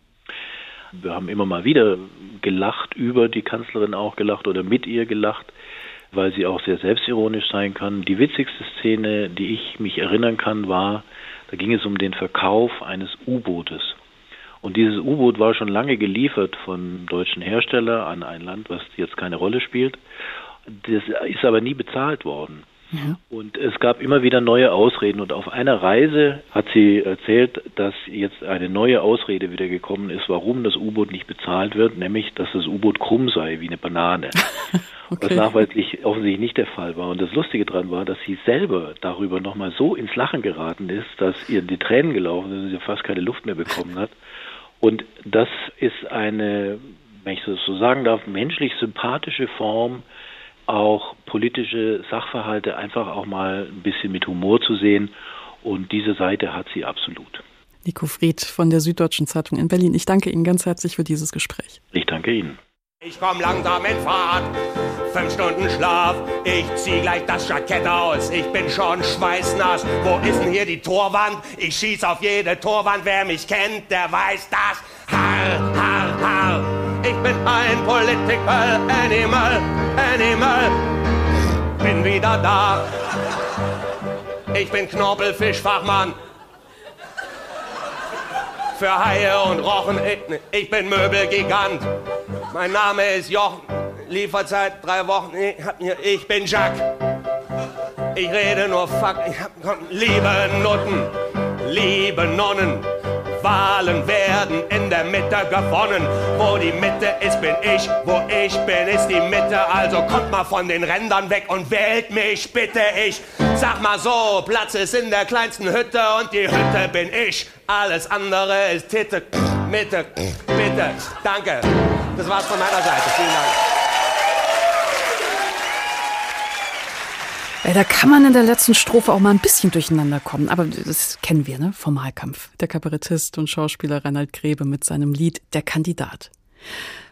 Wir haben immer mal wieder gelacht, über die Kanzlerin auch gelacht oder mit ihr gelacht weil sie auch sehr selbstironisch sein kann. Die witzigste Szene, die ich mich erinnern kann, war, da ging es um den Verkauf eines U-Bootes. Und dieses U-Boot war schon lange geliefert von deutschen Hersteller an ein Land, was jetzt keine Rolle spielt. Das ist aber nie bezahlt worden. Mhm. Und es gab immer wieder neue Ausreden. Und auf einer Reise hat sie erzählt, dass jetzt eine neue Ausrede wieder gekommen ist, warum das U-Boot nicht bezahlt wird, nämlich, dass das U-Boot krumm sei wie eine Banane. *laughs* okay. Was nachweislich offensichtlich nicht der Fall war. Und das Lustige daran war, dass sie selber darüber nochmal so ins Lachen geraten ist, dass ihr die Tränen gelaufen sind und sie fast keine Luft mehr bekommen hat. Und das ist eine, wenn ich das so sagen darf, menschlich sympathische Form, auch politische Sachverhalte einfach auch mal ein bisschen mit Humor zu sehen. Und diese Seite hat sie absolut. Nico Fried von der Süddeutschen Zeitung in Berlin. Ich danke Ihnen ganz herzlich für dieses Gespräch. Ich danke Ihnen. Ich komm langsam in Fahrt, fünf Stunden Schlaf. Ich zieh gleich das Jackett aus, ich bin schon schweißnass. Wo ist denn hier die Torwand? Ich schieß auf jede Torwand. Wer mich kennt, der weiß das. Har, har, har. Ich bin ein Political Animal, Animal. Bin wieder da. Ich bin Knorpelfischfachmann. Für Haie und Rochen, ich, bin Möbelgigant. Mein Name ist Jochen, Lieferzeit drei Wochen, ich bin Jacques. Ich rede nur Fuck, ich hab, liebe Nutten, liebe Nonnen. Wahlen werden in der Mitte gewonnen. Wo die Mitte ist, bin ich. Wo ich bin, ist die Mitte. Also kommt mal von den Rändern weg und wählt mich, bitte ich. Sag mal so, Platz ist in der kleinsten Hütte und die Hütte bin ich. Alles andere ist Titte, Mitte, bitte. Danke. Das war's von meiner Seite. Vielen Dank. Da kann man in der letzten Strophe auch mal ein bisschen durcheinander kommen. Aber das kennen wir, ne? Vom Wahlkampf. Der Kabarettist und Schauspieler Reinhard Grebe mit seinem Lied Der Kandidat.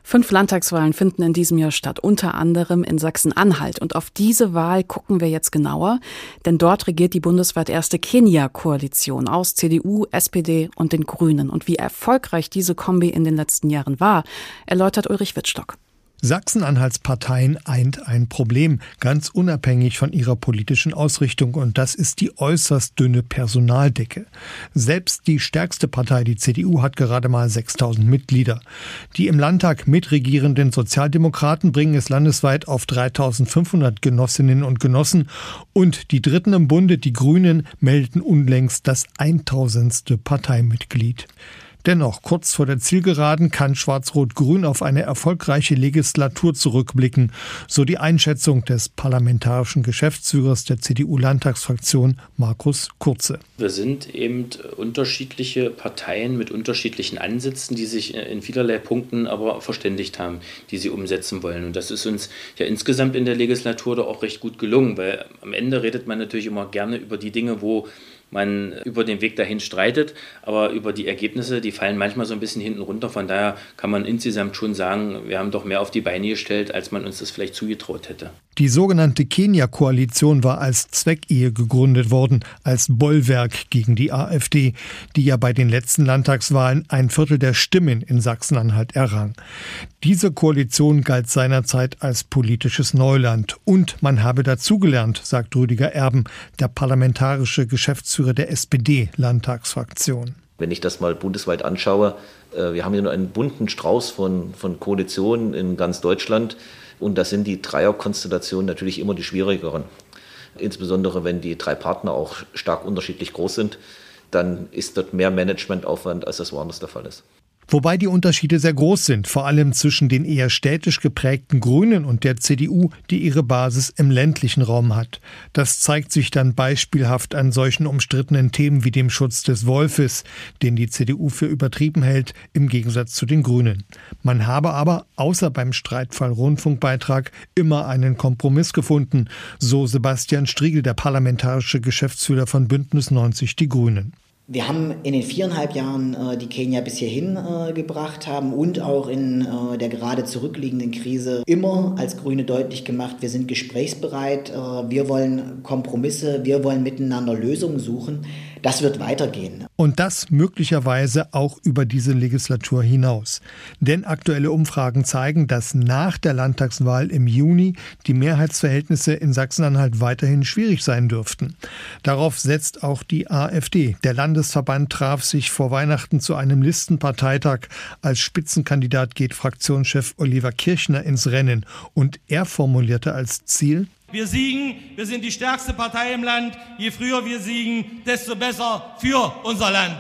Fünf Landtagswahlen finden in diesem Jahr statt, unter anderem in Sachsen-Anhalt. Und auf diese Wahl gucken wir jetzt genauer, denn dort regiert die bundesweit erste Kenia-Koalition aus CDU, SPD und den Grünen. Und wie erfolgreich diese Kombi in den letzten Jahren war, erläutert Ulrich Wittstock. Sachsen-Anhalts Parteien eint ein Problem, ganz unabhängig von ihrer politischen Ausrichtung, und das ist die äußerst dünne Personaldecke. Selbst die stärkste Partei, die CDU, hat gerade mal 6000 Mitglieder. Die im Landtag mitregierenden Sozialdemokraten bringen es landesweit auf 3500 Genossinnen und Genossen, und die Dritten im Bunde, die Grünen, melden unlängst das 1000. Parteimitglied. Dennoch, kurz vor der Zielgeraden kann Schwarz-Rot-Grün auf eine erfolgreiche Legislatur zurückblicken, so die Einschätzung des parlamentarischen Geschäftsführers der CDU-Landtagsfraktion Markus Kurze. Wir sind eben unterschiedliche Parteien mit unterschiedlichen Ansätzen, die sich in vielerlei Punkten aber verständigt haben, die sie umsetzen wollen. Und das ist uns ja insgesamt in der Legislatur doch auch recht gut gelungen, weil am Ende redet man natürlich immer gerne über die Dinge, wo man über den Weg dahin streitet, aber über die Ergebnisse, die fallen manchmal so ein bisschen hinten runter. Von daher kann man insgesamt schon sagen, wir haben doch mehr auf die Beine gestellt, als man uns das vielleicht zugetraut hätte. Die sogenannte Kenia-Koalition war als Zweckehe gegründet worden, als Bollwerk gegen die AfD, die ja bei den letzten Landtagswahlen ein Viertel der Stimmen in Sachsen-Anhalt errang. Diese Koalition galt seinerzeit als politisches Neuland und man habe dazugelernt, sagt Rüdiger Erben, der parlamentarische Geschäftsführer der SPD-Landtagsfraktion. Wenn ich das mal bundesweit anschaue, äh, wir haben hier nur einen bunten Strauß von, von Koalitionen in ganz Deutschland. Und da sind die Dreierkonstellationen natürlich immer die schwierigeren. Insbesondere wenn die drei Partner auch stark unterschiedlich groß sind, dann ist dort mehr Managementaufwand, als das woanders der Fall ist. Wobei die Unterschiede sehr groß sind, vor allem zwischen den eher städtisch geprägten Grünen und der CDU, die ihre Basis im ländlichen Raum hat. Das zeigt sich dann beispielhaft an solchen umstrittenen Themen wie dem Schutz des Wolfes, den die CDU für übertrieben hält, im Gegensatz zu den Grünen. Man habe aber, außer beim Streitfall Rundfunkbeitrag, immer einen Kompromiss gefunden, so Sebastian Striegel, der parlamentarische Geschäftsführer von Bündnis 90 Die Grünen. Wir haben in den viereinhalb Jahren, äh, die Kenia bis hierhin äh, gebracht haben und auch in äh, der gerade zurückliegenden Krise immer als Grüne deutlich gemacht, wir sind gesprächsbereit, wir wollen Kompromisse, wir wollen miteinander Lösungen suchen. Das wird weitergehen. Und das möglicherweise auch über diese Legislatur hinaus. Denn aktuelle Umfragen zeigen, dass nach der Landtagswahl im Juni die Mehrheitsverhältnisse in Sachsen-Anhalt weiterhin schwierig sein dürften. Darauf setzt auch die AfD. Der Landesverband traf sich vor Weihnachten zu einem Listenparteitag. Als Spitzenkandidat geht Fraktionschef Oliver Kirchner ins Rennen. Und er formulierte als Ziel, Wir siegen, wir sind die stärkste Partei im Land. Je früher wir siegen, desto besser für unser Land.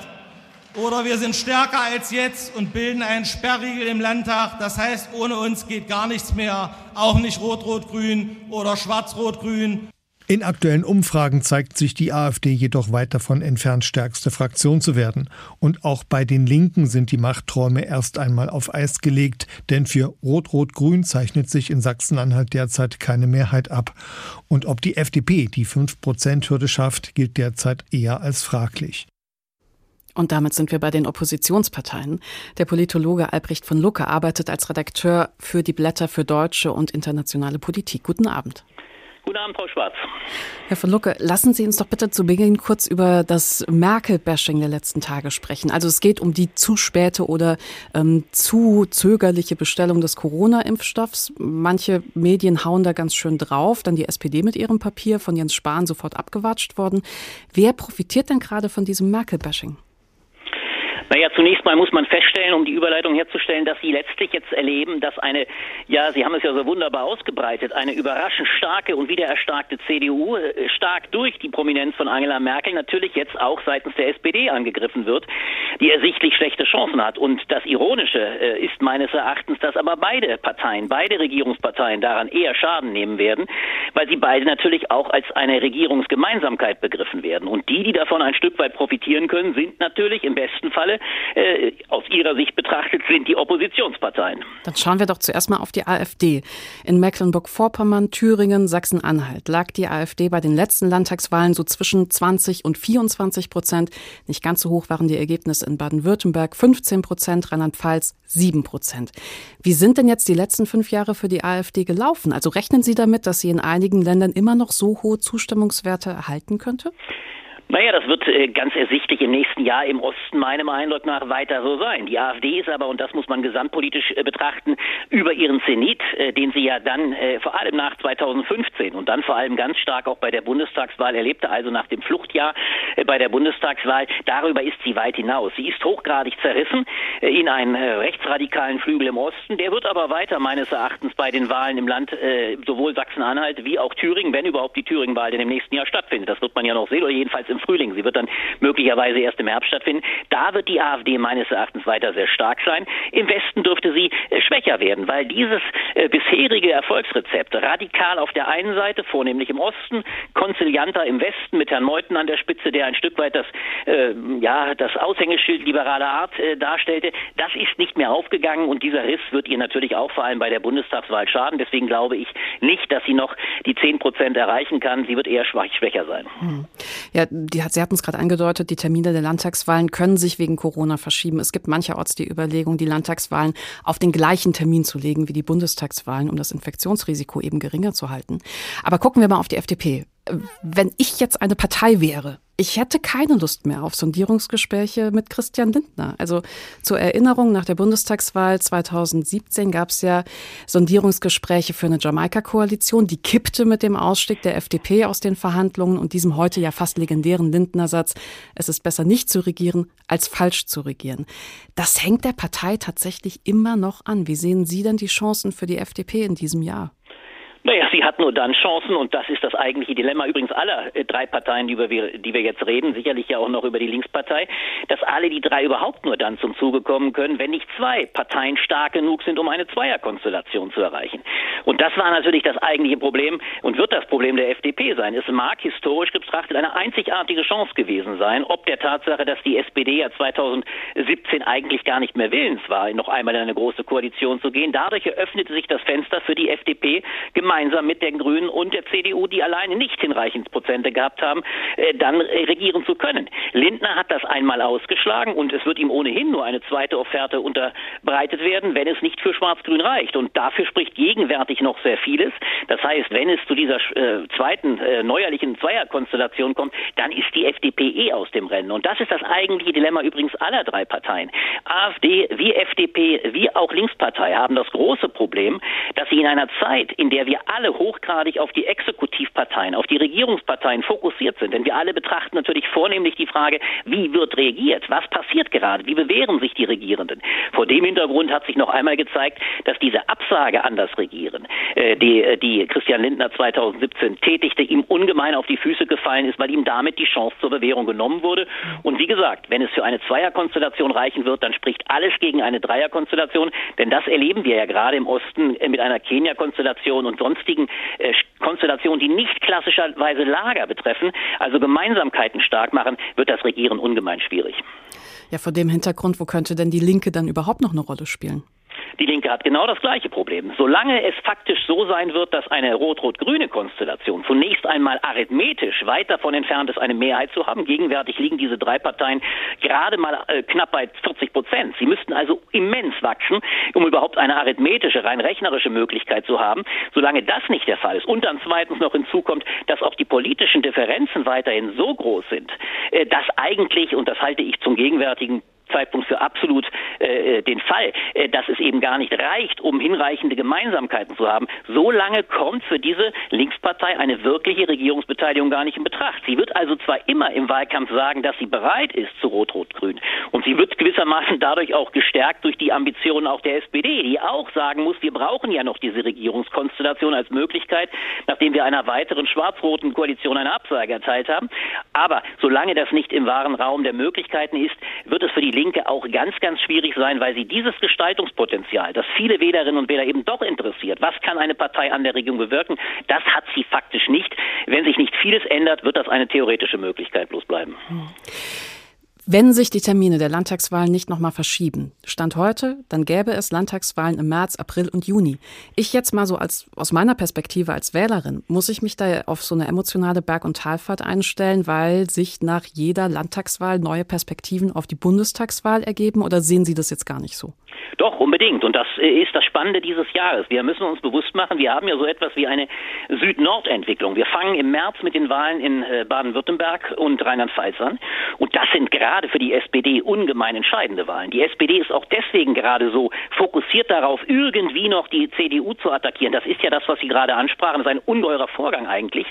Oder wir sind stärker als jetzt und bilden einen Sperrriegel im Landtag. Das heißt, ohne uns geht gar nichts mehr, auch nicht Rot-Rot-Grün oder Schwarz-Rot-Grün. In aktuellen Umfragen zeigt sich die AfD jedoch weit davon entfernt, stärkste Fraktion zu werden. Und auch bei den Linken sind die Machtträume erst einmal auf Eis gelegt, denn für Rot-Rot-Grün zeichnet sich in Sachsen-Anhalt derzeit keine Mehrheit ab. Und ob die FDP die 5%-Hürde schafft, gilt derzeit eher als fraglich. Und damit sind wir bei den Oppositionsparteien. Der Politologe Albrecht von Lucke arbeitet als Redakteur für die Blätter für deutsche und internationale Politik. Guten Abend. Guten Abend, Frau Schwarz. Herr von Lucke, lassen Sie uns doch bitte zu Beginn kurz über das Merkel-Bashing der letzten Tage sprechen. Also es geht um die zu späte oder ähm, zu zögerliche Bestellung des Corona-Impfstoffs. Manche Medien hauen da ganz schön drauf. Dann die SPD mit ihrem Papier von Jens Spahn sofort abgewatscht worden. Wer profitiert denn gerade von diesem Merkel-Bashing? Naja, zunächst mal muss man feststellen, um die Überleitung herzustellen, dass Sie letztlich jetzt erleben, dass eine, ja, Sie haben es ja so wunderbar ausgebreitet, eine überraschend starke und wieder erstarkte CDU, äh, stark durch die Prominenz von Angela Merkel, natürlich jetzt auch seitens der SPD angegriffen wird, die ersichtlich schlechte Chancen hat. Und das Ironische äh, ist meines Erachtens, dass aber beide Parteien, beide Regierungsparteien daran eher Schaden nehmen werden, weil sie beide natürlich auch als eine Regierungsgemeinsamkeit begriffen werden. Und die, die davon ein Stück weit profitieren können, sind natürlich im besten Falle äh, aus ihrer Sicht betrachtet sind die Oppositionsparteien. Dann schauen wir doch zuerst mal auf die AfD. In Mecklenburg-Vorpommern, Thüringen, Sachsen-Anhalt lag die AfD bei den letzten Landtagswahlen so zwischen 20 und 24 Prozent. Nicht ganz so hoch waren die Ergebnisse in Baden-Württemberg 15 Prozent, Rheinland-Pfalz 7 Prozent. Wie sind denn jetzt die letzten fünf Jahre für die AfD gelaufen? Also rechnen Sie damit, dass sie in einigen Ländern immer noch so hohe Zustimmungswerte erhalten könnte? Naja, das wird äh, ganz ersichtlich im nächsten Jahr im Osten meinem Eindruck nach weiter so sein. Die AfD ist aber, und das muss man gesamtpolitisch äh, betrachten, über ihren Zenit, äh, den sie ja dann vor allem nach 2015 und dann vor allem ganz stark auch bei der Bundestagswahl erlebte, also nach dem Fluchtjahr bei der Bundestagswahl, darüber ist sie weit hinaus. Sie ist hochgradig zerrissen in einen rechtsradikalen Flügel im Osten. Der wird aber weiter meines Erachtens bei den Wahlen im Land sowohl Sachsen-Anhalt wie auch Thüringen, wenn überhaupt die Thüringen-Wahl denn im nächsten Jahr stattfindet. Das wird man ja noch sehen, oder jedenfalls im Frühling. Sie wird dann möglicherweise erst im Herbst stattfinden. Da wird die AfD meines Erachtens weiter sehr stark sein. Im Westen dürfte sie äh, schwächer werden, weil dieses äh, bisherige Erfolgsrezept radikal auf der einen Seite, vornehmlich im Osten, konzilianter im Westen mit Herrn Meuthen an der Spitze, der ein Stück weit das, äh, ja, das Aushängeschild liberaler Art äh, darstellte, das ist nicht mehr aufgegangen und dieser Riss wird ihr natürlich auch vor allem bei der Bundestagswahl schaden. Deswegen glaube ich nicht, dass sie noch die 10 Prozent erreichen kann. Sie wird eher schwach, schwächer sein. Hm. Ja, die hat, Sie hatten es gerade angedeutet, die Termine der Landtagswahlen können sich wegen Corona verschieben. Es gibt mancherorts die Überlegung, die Landtagswahlen auf den gleichen Termin zu legen wie die Bundestagswahlen, um das Infektionsrisiko eben geringer zu halten. Aber gucken wir mal auf die FDP. Wenn ich jetzt eine Partei wäre, ich hätte keine Lust mehr auf Sondierungsgespräche mit Christian Lindner. Also zur Erinnerung, nach der Bundestagswahl 2017 gab es ja Sondierungsgespräche für eine Jamaika-Koalition. Die kippte mit dem Ausstieg der FDP aus den Verhandlungen und diesem heute ja fast legendären Lindner-Satz, es ist besser nicht zu regieren, als falsch zu regieren. Das hängt der Partei tatsächlich immer noch an. Wie sehen Sie denn die Chancen für die FDP in diesem Jahr? Naja, sie hat nur dann Chancen und das ist das eigentliche Dilemma übrigens aller äh, drei Parteien, über die wir jetzt reden, sicherlich ja auch noch über die Linkspartei, dass alle die drei überhaupt nur dann zum Zuge kommen können, wenn nicht zwei Parteien stark genug sind, um eine Zweierkonstellation zu erreichen. Und das war natürlich das eigentliche Problem und wird das Problem der FDP sein. Es mag historisch betrachtet eine einzigartige Chance gewesen sein, ob der Tatsache, dass die SPD ja 2017 eigentlich gar nicht mehr willens war, noch einmal in eine große Koalition zu gehen. Dadurch eröffnete sich das Fenster für die FDP, gemeinsam gemeinsam mit den Grünen und der CDU, die alleine nicht hinreichend Prozente gehabt haben, äh, dann regieren zu können. Lindner hat das einmal ausgeschlagen und es wird ihm ohnehin nur eine zweite Offerte unterbreitet werden, wenn es nicht für Schwarz-Grün reicht. Und dafür spricht gegenwärtig noch sehr vieles. Das heißt, wenn es zu dieser äh, zweiten äh, neuerlichen Zweierkonstellation kommt, dann ist die FDP eh aus dem Rennen. Und das ist das eigentliche Dilemma übrigens aller drei Parteien. AfD wie FDP wie auch Linkspartei haben das große Problem, dass sie in einer Zeit, in der wir alle hochgradig auf die Exekutivparteien, auf die Regierungsparteien fokussiert sind. Denn wir alle betrachten natürlich vornehmlich die Frage, wie wird regiert? Was passiert gerade? Wie bewähren sich die Regierenden? Vor dem Hintergrund hat sich noch einmal gezeigt, dass diese Absage an das Regieren, äh, die, äh, die Christian Lindner 2017 tätigte, ihm ungemein auf die Füße gefallen ist, weil ihm damit die Chance zur Bewährung genommen wurde. Und wie gesagt, wenn es für eine Zweierkonstellation reichen wird, dann spricht alles gegen eine Dreierkonstellation, denn das erleben wir ja gerade im Osten äh, mit einer Kenia-Konstellation und sonstigen äh, Konstellationen, die nicht klassischerweise Lager betreffen, also Gemeinsamkeiten stark machen, wird das Regieren ungemein schwierig. Ja, vor dem Hintergrund, wo könnte denn die Linke dann überhaupt noch eine Rolle spielen? Die Linke hat genau das gleiche Problem. Solange es faktisch so sein wird, dass eine rot-rot-grüne Konstellation zunächst einmal arithmetisch weit davon entfernt ist, eine Mehrheit zu haben, gegenwärtig liegen diese drei Parteien gerade mal äh, knapp bei 40 Prozent. Sie müssten also immens wachsen, um überhaupt eine arithmetische, rein rechnerische Möglichkeit zu haben. Solange das nicht der Fall ist und dann zweitens noch hinzukommt, dass auch die politischen Differenzen weiterhin so groß sind, äh, dass eigentlich, und das halte ich zum gegenwärtigen Zeitpunkt für absolut äh, äh, den Fall, äh, dass es eben gar nicht reicht, um hinreichende Gemeinsamkeiten zu haben. So lange kommt für diese Linkspartei eine wirkliche Regierungsbeteiligung gar nicht in Betracht. Sie wird also zwar immer im Wahlkampf sagen, dass sie bereit ist zu Rot-Rot-Grün und sie wird gewissermaßen dadurch auch gestärkt durch die Ambitionen auch der SPD, die auch sagen muss, wir brauchen ja noch diese Regierungskonstellation als Möglichkeit, nachdem wir einer weiteren schwarz-roten Koalition eine Absage erteilt haben. Aber solange das nicht im wahren Raum der Möglichkeiten ist, wird es für die Linke auch ganz, ganz schwierig sein, weil sie dieses Gestaltungspotenzial, das viele Wählerinnen und Wähler eben doch interessiert, was kann eine Partei an der Regierung bewirken, das hat sie faktisch nicht. Wenn sich nicht vieles ändert, wird das eine theoretische Möglichkeit bloß bleiben. Hm. Wenn sich die Termine der Landtagswahlen nicht nochmal verschieben, Stand heute, dann gäbe es Landtagswahlen im März, April und Juni. Ich jetzt mal so als, aus meiner Perspektive als Wählerin, muss ich mich da auf so eine emotionale Berg- und Talfahrt einstellen, weil sich nach jeder Landtagswahl neue Perspektiven auf die Bundestagswahl ergeben oder sehen Sie das jetzt gar nicht so? Doch, unbedingt. Und das äh, ist das Spannende dieses Jahres. Wir müssen uns bewusst machen, wir haben ja so etwas wie eine Süd-Nord-Entwicklung. Wir fangen im März mit den Wahlen in äh, Baden-Württemberg und Rheinland-Pfalz an. Und das sind gerade für die SPD ungemein entscheidende Wahlen. Die SPD ist auch deswegen gerade so fokussiert darauf, irgendwie noch die CDU zu attackieren. Das ist ja das, was Sie gerade ansprachen. Das ist ein ungeheurer Vorgang eigentlich,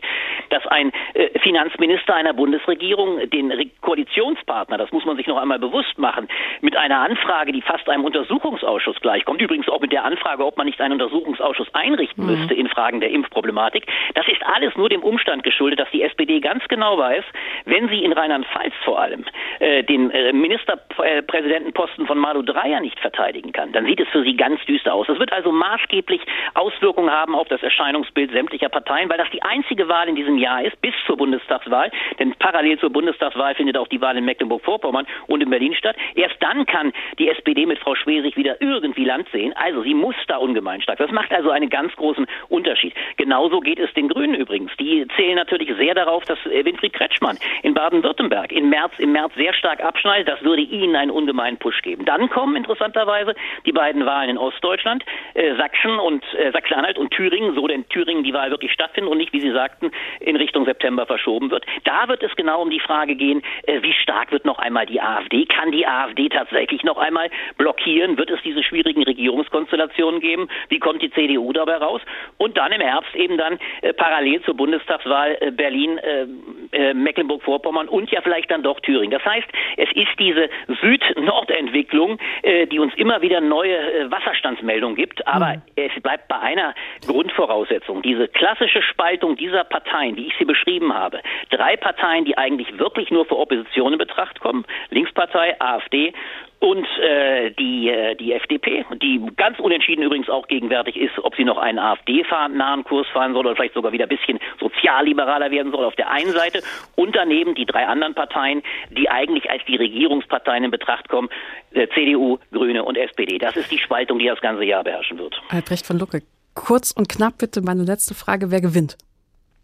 dass ein äh, Finanzminister einer Bundesregierung den Koalitionspartner, das muss man sich noch einmal bewusst machen, mit einer Anfrage, die fast einem Untersuchungs Untersuchungsausschuss gleichkommt. Übrigens auch mit der Anfrage, ob man nicht einen Untersuchungsausschuss einrichten mhm. müsste in Fragen der Impfproblematik. Das ist alles nur dem Umstand geschuldet, dass die SPD ganz genau weiß, wenn sie in Rheinland-Pfalz vor allem äh, den äh, Ministerpräsidentenposten von Malu Dreyer nicht verteidigen kann, dann sieht es für sie ganz düster aus. Das wird also maßgeblich Auswirkungen haben auf das Erscheinungsbild sämtlicher Parteien, weil das die einzige Wahl in diesem Jahr ist, bis zur Bundestagswahl. Denn parallel zur Bundestagswahl findet auch die Wahl in Mecklenburg-Vorpommern und in Berlin statt. Erst dann kann die SPD mit Frau Schwesig wieder irgendwie Land sehen. Also sie muss da ungemein stark. Das macht also einen ganz großen Unterschied. Genauso geht es den Grünen übrigens. Die zählen natürlich sehr darauf, dass äh, Winfried Kretschmann in Baden-Württemberg im März, im März sehr stark abschneidet. Das würde ihnen einen ungemeinen Push geben. Dann kommen interessanterweise die beiden Wahlen in Ostdeutschland, äh, Sachsen und äh, Sachsen-Anhalt und Thüringen, so denn Thüringen die Wahl wirklich stattfindet und nicht, wie Sie sagten, in Richtung September verschoben wird. Da wird es genau um die Frage gehen, äh, wie stark wird noch einmal die AfD? Kann die AfD tatsächlich noch einmal blockieren? Wird es diese schwierigen Regierungskonstellationen geben? Wie kommt die CDU dabei raus? Und dann im Herbst eben dann äh, parallel zur Bundestagswahl äh, Berlin, äh, äh Mecklenburg-Vorpommern und ja vielleicht dann doch Thüringen. Das heißt, es ist diese Süd-Nord-Entwicklung, äh, die uns immer wieder neue äh, Wasserstandsmeldungen gibt, aber mhm. es bleibt bei einer Grundvoraussetzung. Diese klassische Spaltung dieser Parteien, wie ich sie beschrieben habe, drei Parteien, die eigentlich wirklich nur für Opposition in Betracht kommen, Linkspartei, AfD und äh, die, äh, die FDP, die ganz unentschieden übrigens auch gegenwärtig ist, ob sie noch einen AfD-nahen Kurs fahren soll oder vielleicht sogar wieder ein bisschen sozialliberaler werden soll auf der einen Seite und daneben die drei anderen Parteien, die eigentlich als die Regierungsparteien in Betracht kommen, äh, CDU, Grüne und SPD. Das ist die Spaltung, die das ganze Jahr beherrschen wird. Albrecht von Lucke, kurz und knapp bitte meine letzte Frage, wer gewinnt?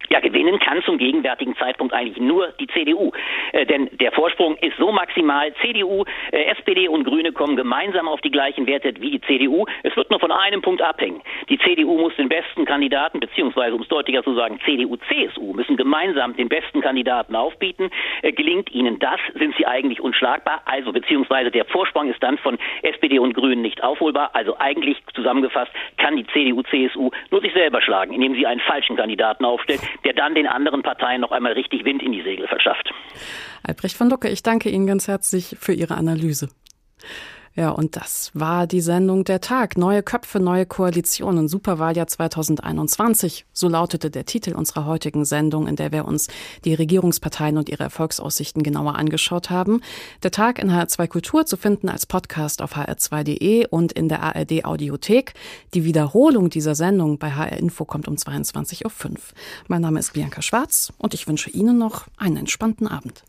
Ja, gewinnen kann zum gegenwärtigen Zeitpunkt eigentlich nur die CDU. Äh, denn der Vorsprung ist so maximal. CDU, äh, SPD und Grüne kommen gemeinsam auf die gleichen Werte wie die CDU. Es wird nur von einem Punkt abhängen. Die CDU muss den besten Kandidaten, beziehungsweise um es deutlicher zu sagen, CDU, CSU müssen gemeinsam den besten Kandidaten aufbieten. Äh, gelingt ihnen das, sind sie eigentlich unschlagbar. Also beziehungsweise der Vorsprung ist dann von SPD und Grünen nicht aufholbar. Also eigentlich zusammengefasst kann die CDU, CSU nur sich selber schlagen, indem sie einen falschen Kandidaten aufstellt, der dann den anderen Parteien noch einmal richtig Wind in die Segel verschafft. Albrecht von Lucke, ich danke Ihnen ganz herzlich für Ihre Analyse. Ja, und das war die Sendung Der Tag. Neue Köpfe, neue Koalitionen, Superwahljahr 2021. So lautete der Titel unserer heutigen Sendung, in der wir uns die Regierungsparteien und ihre Erfolgsaussichten genauer angeschaut haben. Der Tag in HR2 Kultur zu finden als Podcast auf hr2.de und in der ARD Audiothek. Die Wiederholung dieser Sendung bei HR Info kommt um 22.05 Uhr. Mein Name ist Bianca Schwarz und ich wünsche Ihnen noch einen entspannten Abend.